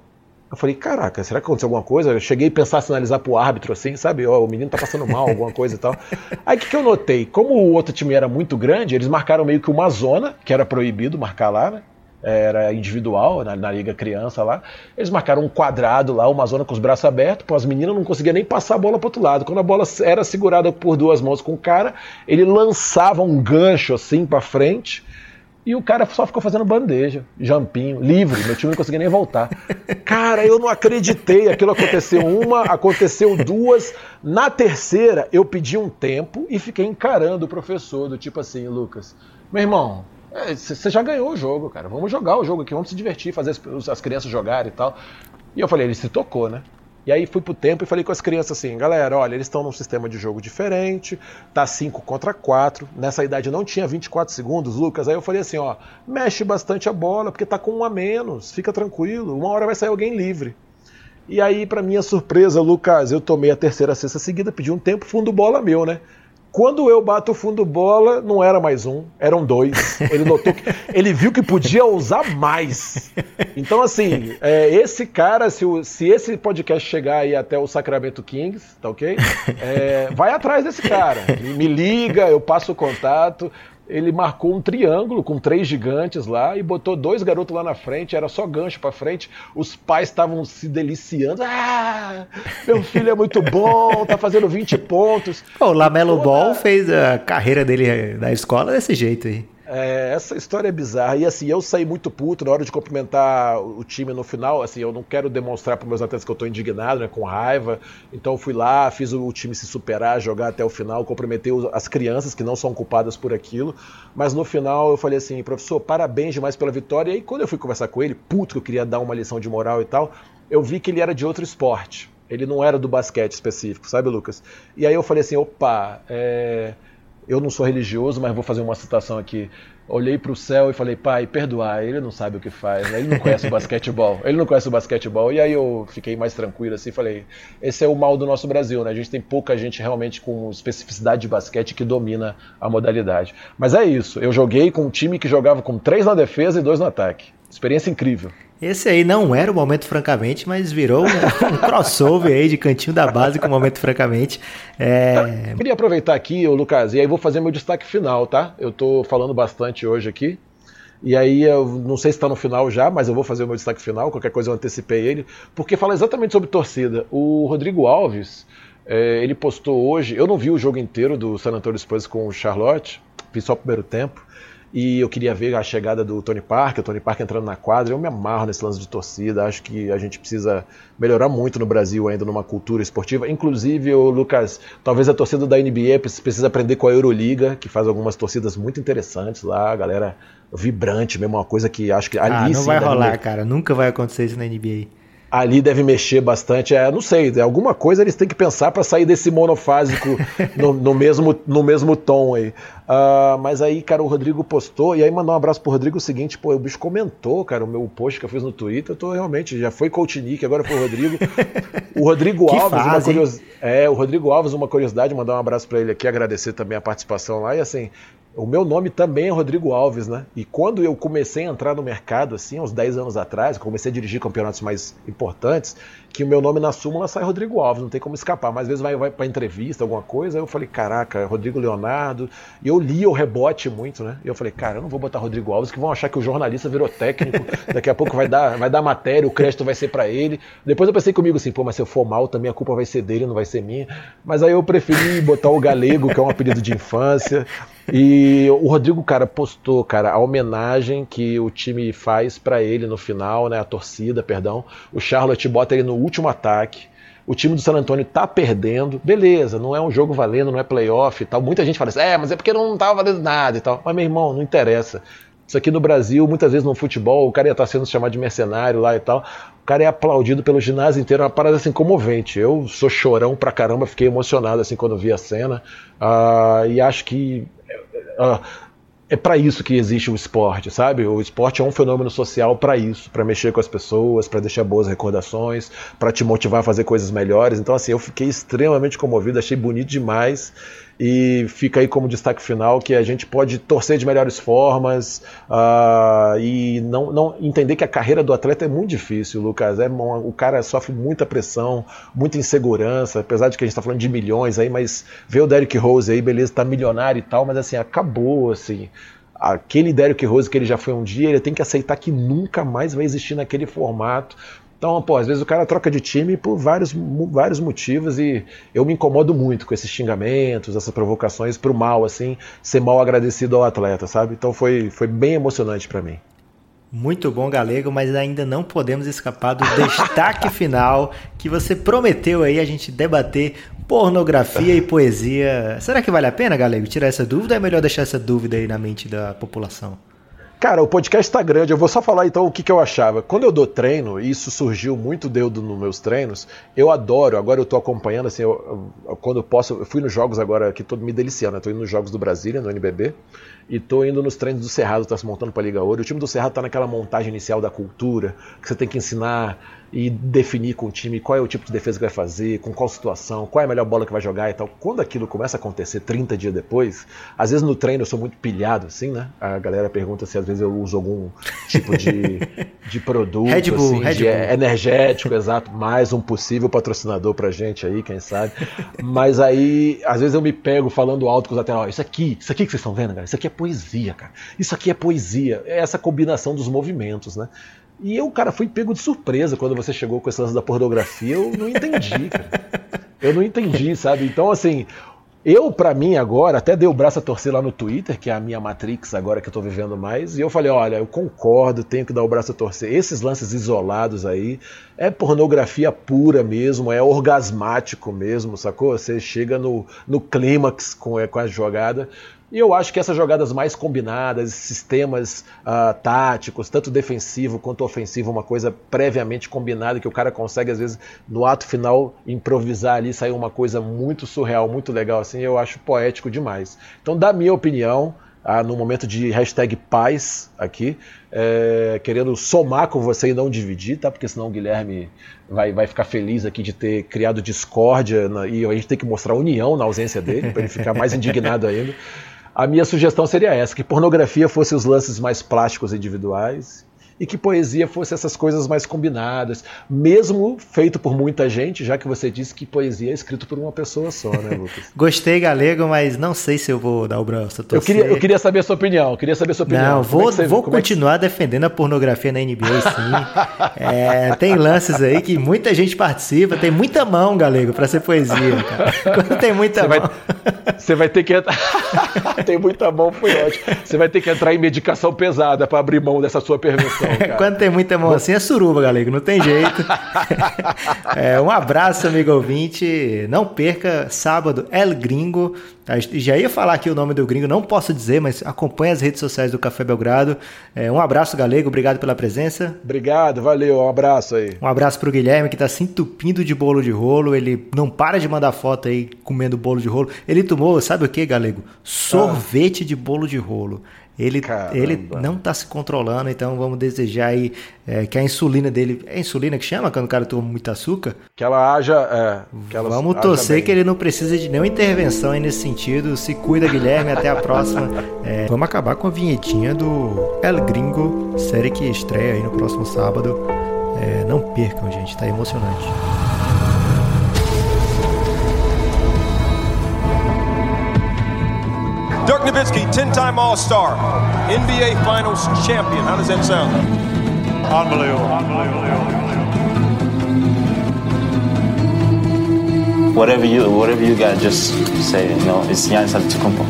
Eu falei, caraca, será que aconteceu alguma coisa? Eu cheguei a pensar, sinalizar pro árbitro assim, sabe? Ó, o menino tá passando mal, alguma coisa e tal. Aí o que, que eu notei? Como o outro time era muito grande, eles marcaram meio que uma zona, que era proibido marcar lá, né? era individual, na, na, liga criança lá. Eles marcaram um quadrado lá, uma zona com os braços abertos, pô, as meninas não conseguiam nem passar a bola pro outro lado. Quando a bola era segurada por duas mãos com o cara, ele lançava um gancho assim para frente. E o cara só ficou fazendo bandeja, jampinho, livre. Meu time não conseguia nem voltar. Cara, eu não acreditei. Aquilo aconteceu uma, aconteceu duas. Na terceira, eu pedi um tempo e fiquei encarando o professor, do tipo assim, Lucas, meu irmão, você é, já ganhou o jogo, cara. Vamos jogar o jogo aqui, vamos se divertir, fazer as, as crianças jogarem e tal. E eu falei, ele se tocou, né? E aí fui pro tempo e falei com as crianças assim, galera, olha, eles estão num sistema de jogo diferente, tá 5 contra 4, nessa idade não tinha 24 segundos, Lucas, aí eu falei assim, ó, mexe bastante a bola, porque tá com um a menos, fica tranquilo, uma hora vai sair alguém livre. E aí, para minha surpresa, Lucas, eu tomei a terceira cesta seguida, pedi um tempo, fundo bola meu, né? Quando eu bato fundo bola, não era mais um, eram dois. Ele notou que ele viu que podia usar mais. Então, assim, é, esse cara, se, o, se, esse podcast chegar aí até o Sacramento Kings, tá ok? É, vai atrás desse cara. Me liga, eu passo o contato ele marcou um triângulo com três gigantes lá e botou dois garotos lá na frente, era só gancho para frente. Os pais estavam se deliciando. Ah, meu filho é muito bom, tá fazendo 20 pontos. o Lamelo Ball fez a carreira dele da escola desse jeito aí. É, essa história é bizarra. E assim, eu saí muito puto na hora de cumprimentar o time no final. Assim, eu não quero demonstrar para meus atletas que eu estou indignado, né, com raiva. Então fui lá, fiz o time se superar, jogar até o final, cumprimentei as crianças que não são culpadas por aquilo. Mas no final eu falei assim, professor, parabéns demais pela vitória. E aí quando eu fui conversar com ele, puto que eu queria dar uma lição de moral e tal, eu vi que ele era de outro esporte. Ele não era do basquete específico, sabe, Lucas? E aí eu falei assim, opa, é eu não sou religioso, mas vou fazer uma citação aqui. Olhei para o céu e falei, pai, perdoar, ele não sabe o que faz, né? ele não conhece o basquetebol, ele não conhece o basquetebol. E aí eu fiquei mais tranquilo assim, falei, esse é o mal do nosso Brasil, né? A gente tem pouca gente realmente com especificidade de basquete que domina a modalidade. Mas é isso, eu joguei com um time que jogava com três na defesa e dois no ataque. Experiência incrível. Esse aí não era o momento francamente, mas virou um, crossover aí de cantinho da base com o momento francamente. É... Queria aproveitar aqui, Lucas, e aí vou fazer meu destaque final, tá? Eu tô falando bastante hoje aqui. E aí eu não sei se está no final já, mas eu vou fazer o meu destaque final, qualquer coisa eu antecipei ele, porque fala exatamente sobre torcida. O Rodrigo Alves, é, ele postou hoje, eu não vi o jogo inteiro do San Antonio Spurs com o Charlotte, vi só o primeiro tempo, e eu queria ver a chegada do Tony Parker, o Tony Parker entrando na quadra. Eu me amarro nesse lance de torcida. Acho que a gente precisa melhorar muito no Brasil ainda numa cultura esportiva. Inclusive, o Lucas, talvez a torcida da NBA precisa aprender com a Euroliga, que faz algumas torcidas muito interessantes lá, a galera vibrante, mesmo uma coisa que acho que ali ah, não vai rolar, cara. Nunca vai acontecer isso na NBA ali deve mexer bastante. É, não sei, é alguma coisa eles têm que pensar para sair desse monofásico no, no, mesmo, no mesmo tom aí. Uh, mas aí, cara, o Rodrigo postou, e aí mandou um abraço pro Rodrigo o seguinte, pô, o bicho comentou, cara, o meu post que eu fiz no Twitter, eu tô realmente, já foi coach Nick, agora foi o Rodrigo. O Rodrigo Alves, fase, uma é, o Rodrigo Alves, uma curiosidade, mandar um abraço para ele aqui, agradecer também a participação lá, e assim, o meu nome também é Rodrigo Alves, né? E quando eu comecei a entrar no mercado, assim, uns 10 anos atrás, comecei a dirigir campeonatos mais importantes, que o meu nome na súmula sai Rodrigo Alves, não tem como escapar. Mas às vezes vai, vai para entrevista, alguma coisa, aí eu falei, caraca, Rodrigo Leonardo. E eu li o rebote muito, né? E eu falei, cara, eu não vou botar Rodrigo Alves, que vão achar que o jornalista virou técnico, daqui a pouco vai dar, vai dar matéria, o crédito vai ser para ele. Depois eu pensei comigo assim, pô, mas se eu for mal, também a culpa vai ser dele, não vai ser minha. Mas aí eu preferi botar o Galego, que é um apelido de infância. E o Rodrigo, cara, postou, cara, a homenagem que o time faz para ele no final, né? A torcida, perdão. O Charlotte bota ele no último ataque. O time do San Antonio tá perdendo. Beleza, não é um jogo valendo, não é playoff e tal. Muita gente fala assim, é, mas é porque não tava valendo nada e tal. Mas, meu irmão, não interessa. Isso aqui no Brasil, muitas vezes no futebol, o cara ia estar tá sendo chamado de mercenário lá e tal. O cara é aplaudido pelo ginásio inteiro, é uma parada assim comovente. Eu sou chorão pra caramba, fiquei emocionado assim quando vi a cena. Uh, e acho que Uh, é para isso que existe o esporte, sabe? O esporte é um fenômeno social para isso, para mexer com as pessoas, para deixar boas recordações, para te motivar a fazer coisas melhores. Então, assim, eu fiquei extremamente comovido, achei bonito demais e fica aí como destaque final que a gente pode torcer de melhores formas uh, e não, não entender que a carreira do atleta é muito difícil, Lucas. É, o cara sofre muita pressão, muita insegurança, apesar de que a gente está falando de milhões aí, mas ver o Derrick Rose aí, beleza, tá milionário e tal, mas assim, acabou, assim. aquele Derrick Rose que ele já foi um dia, ele tem que aceitar que nunca mais vai existir naquele formato. Então, pô, às vezes o cara troca de time por vários, vários motivos e eu me incomodo muito com esses xingamentos, essas provocações pro mal, assim, ser mal agradecido ao atleta, sabe? Então foi, foi bem emocionante para mim. Muito bom, Galego, mas ainda não podemos escapar do destaque final que você prometeu aí a gente debater pornografia e poesia. Será que vale a pena, Galego, tirar essa dúvida ou é melhor deixar essa dúvida aí na mente da população? Cara, o podcast está grande. Eu vou só falar então o que, que eu achava. Quando eu dou treino, e isso surgiu muito deudo nos meus treinos, eu adoro. Agora eu estou acompanhando, assim, eu, eu, quando eu posso. Eu fui nos jogos agora que estou me deliciando. Estou indo nos jogos do Brasília, no NBB, e estou indo nos treinos do Cerrado, está se montando para a Liga Ouro. O time do Cerrado está naquela montagem inicial da cultura, que você tem que ensinar e definir com o time qual é o tipo de defesa que vai fazer, com qual situação, qual é a melhor bola que vai jogar e tal. Quando aquilo começa a acontecer 30 dias depois, às vezes no treino eu sou muito pilhado, assim, né? A galera pergunta se às vezes eu uso algum tipo de, de produto, Red Bull, assim, Red de Bull. energético, exato, mais um possível patrocinador pra gente aí, quem sabe. Mas aí, às vezes eu me pego falando alto com os atletas, ó, isso aqui, isso aqui que vocês estão vendo, cara, isso aqui é poesia, cara. Isso aqui é poesia. É essa combinação dos movimentos, né? E eu, cara, fui pego de surpresa quando você chegou com esse lance da pornografia. Eu não entendi, cara. Eu não entendi, sabe? Então, assim, eu, para mim, agora, até dei o braço a torcer lá no Twitter, que é a minha Matrix agora que eu tô vivendo mais, e eu falei: olha, eu concordo, tenho que dar o braço a torcer. Esses lances isolados aí é pornografia pura mesmo, é orgasmático mesmo, sacou? Você chega no, no clímax com, com a jogada. E eu acho que essas jogadas mais combinadas, sistemas uh, táticos, tanto defensivo quanto ofensivo, uma coisa previamente combinada que o cara consegue, às vezes, no ato final, improvisar ali, sair uma coisa muito surreal, muito legal, assim, eu acho poético demais. Então, da minha opinião, ah, no momento de hashtag paz aqui, é, querendo somar com você e não dividir, tá? Porque senão o Guilherme vai, vai ficar feliz aqui de ter criado discórdia na, e a gente tem que mostrar união na ausência dele, para ele ficar mais indignado ainda. A minha sugestão seria essa: que pornografia fosse os lances mais plásticos individuais e que poesia fosse essas coisas mais combinadas, mesmo feito por muita gente, já que você disse que poesia é escrito por uma pessoa só, né, Lucas? Gostei, Galego, mas não sei se eu vou dar o braço. Eu queria, eu queria saber a sua opinião, queria saber a sua opinião. Não, vou, é você, vou continuar é que... defendendo a pornografia na NBA, sim. é, tem lances aí que muita gente participa, tem muita mão, Galego, para ser poesia, cara. Quando tem muita você mão... Vai, você vai ter que entrar... tem muita mão, foi ótimo. Você vai ter que entrar em medicação pesada para abrir mão dessa sua permissão. Cara. Quando tem muita mão assim é suruba, galego, não tem jeito. é, um abraço, amigo ouvinte. Não perca, sábado, El Gringo. Já ia falar aqui o nome do gringo, não posso dizer, mas acompanhe as redes sociais do Café Belgrado. É, um abraço, Galego, obrigado pela presença. Obrigado, valeu, um abraço aí. Um abraço pro Guilherme, que tá se entupindo de bolo de rolo. Ele não para de mandar foto aí comendo bolo de rolo. Ele tomou, sabe o que, Galego? Sorvete ah. de bolo de rolo. Ele, ele não está se controlando, então vamos desejar aí é, que a insulina dele. É insulina que chama quando o cara toma muito açúcar? Que ela haja. É, que ela vamos torcer bem. que ele não precisa de nenhuma intervenção aí nesse sentido. Se cuida, Guilherme. Até a próxima. É, vamos acabar com a vinhetinha do El Gringo, série que estreia aí no próximo sábado. É, não percam, gente, tá emocionante. Dirk Nowitzki, 10-time All-Star, NBA Finals champion. How does that sound? Unbelievable. Unbelievable. Whatever you, whatever you got, just say, you know, it's Giannis Antetokounmpo.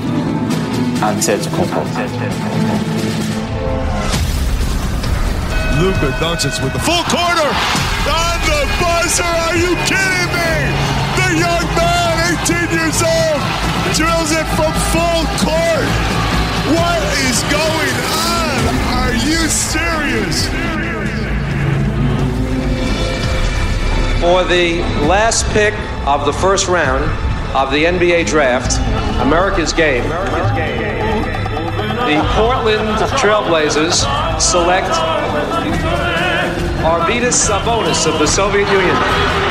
Antetokounmpo. Luka Doncic with the full corner on the buzzer. Are you kidding me? The young man, 18 years old, drills it from full court. What is going on? Are you serious? For the last pick of the first round of the NBA draft, America's game, the Portland Trailblazers select Arvidas Sabonis of the Soviet Union.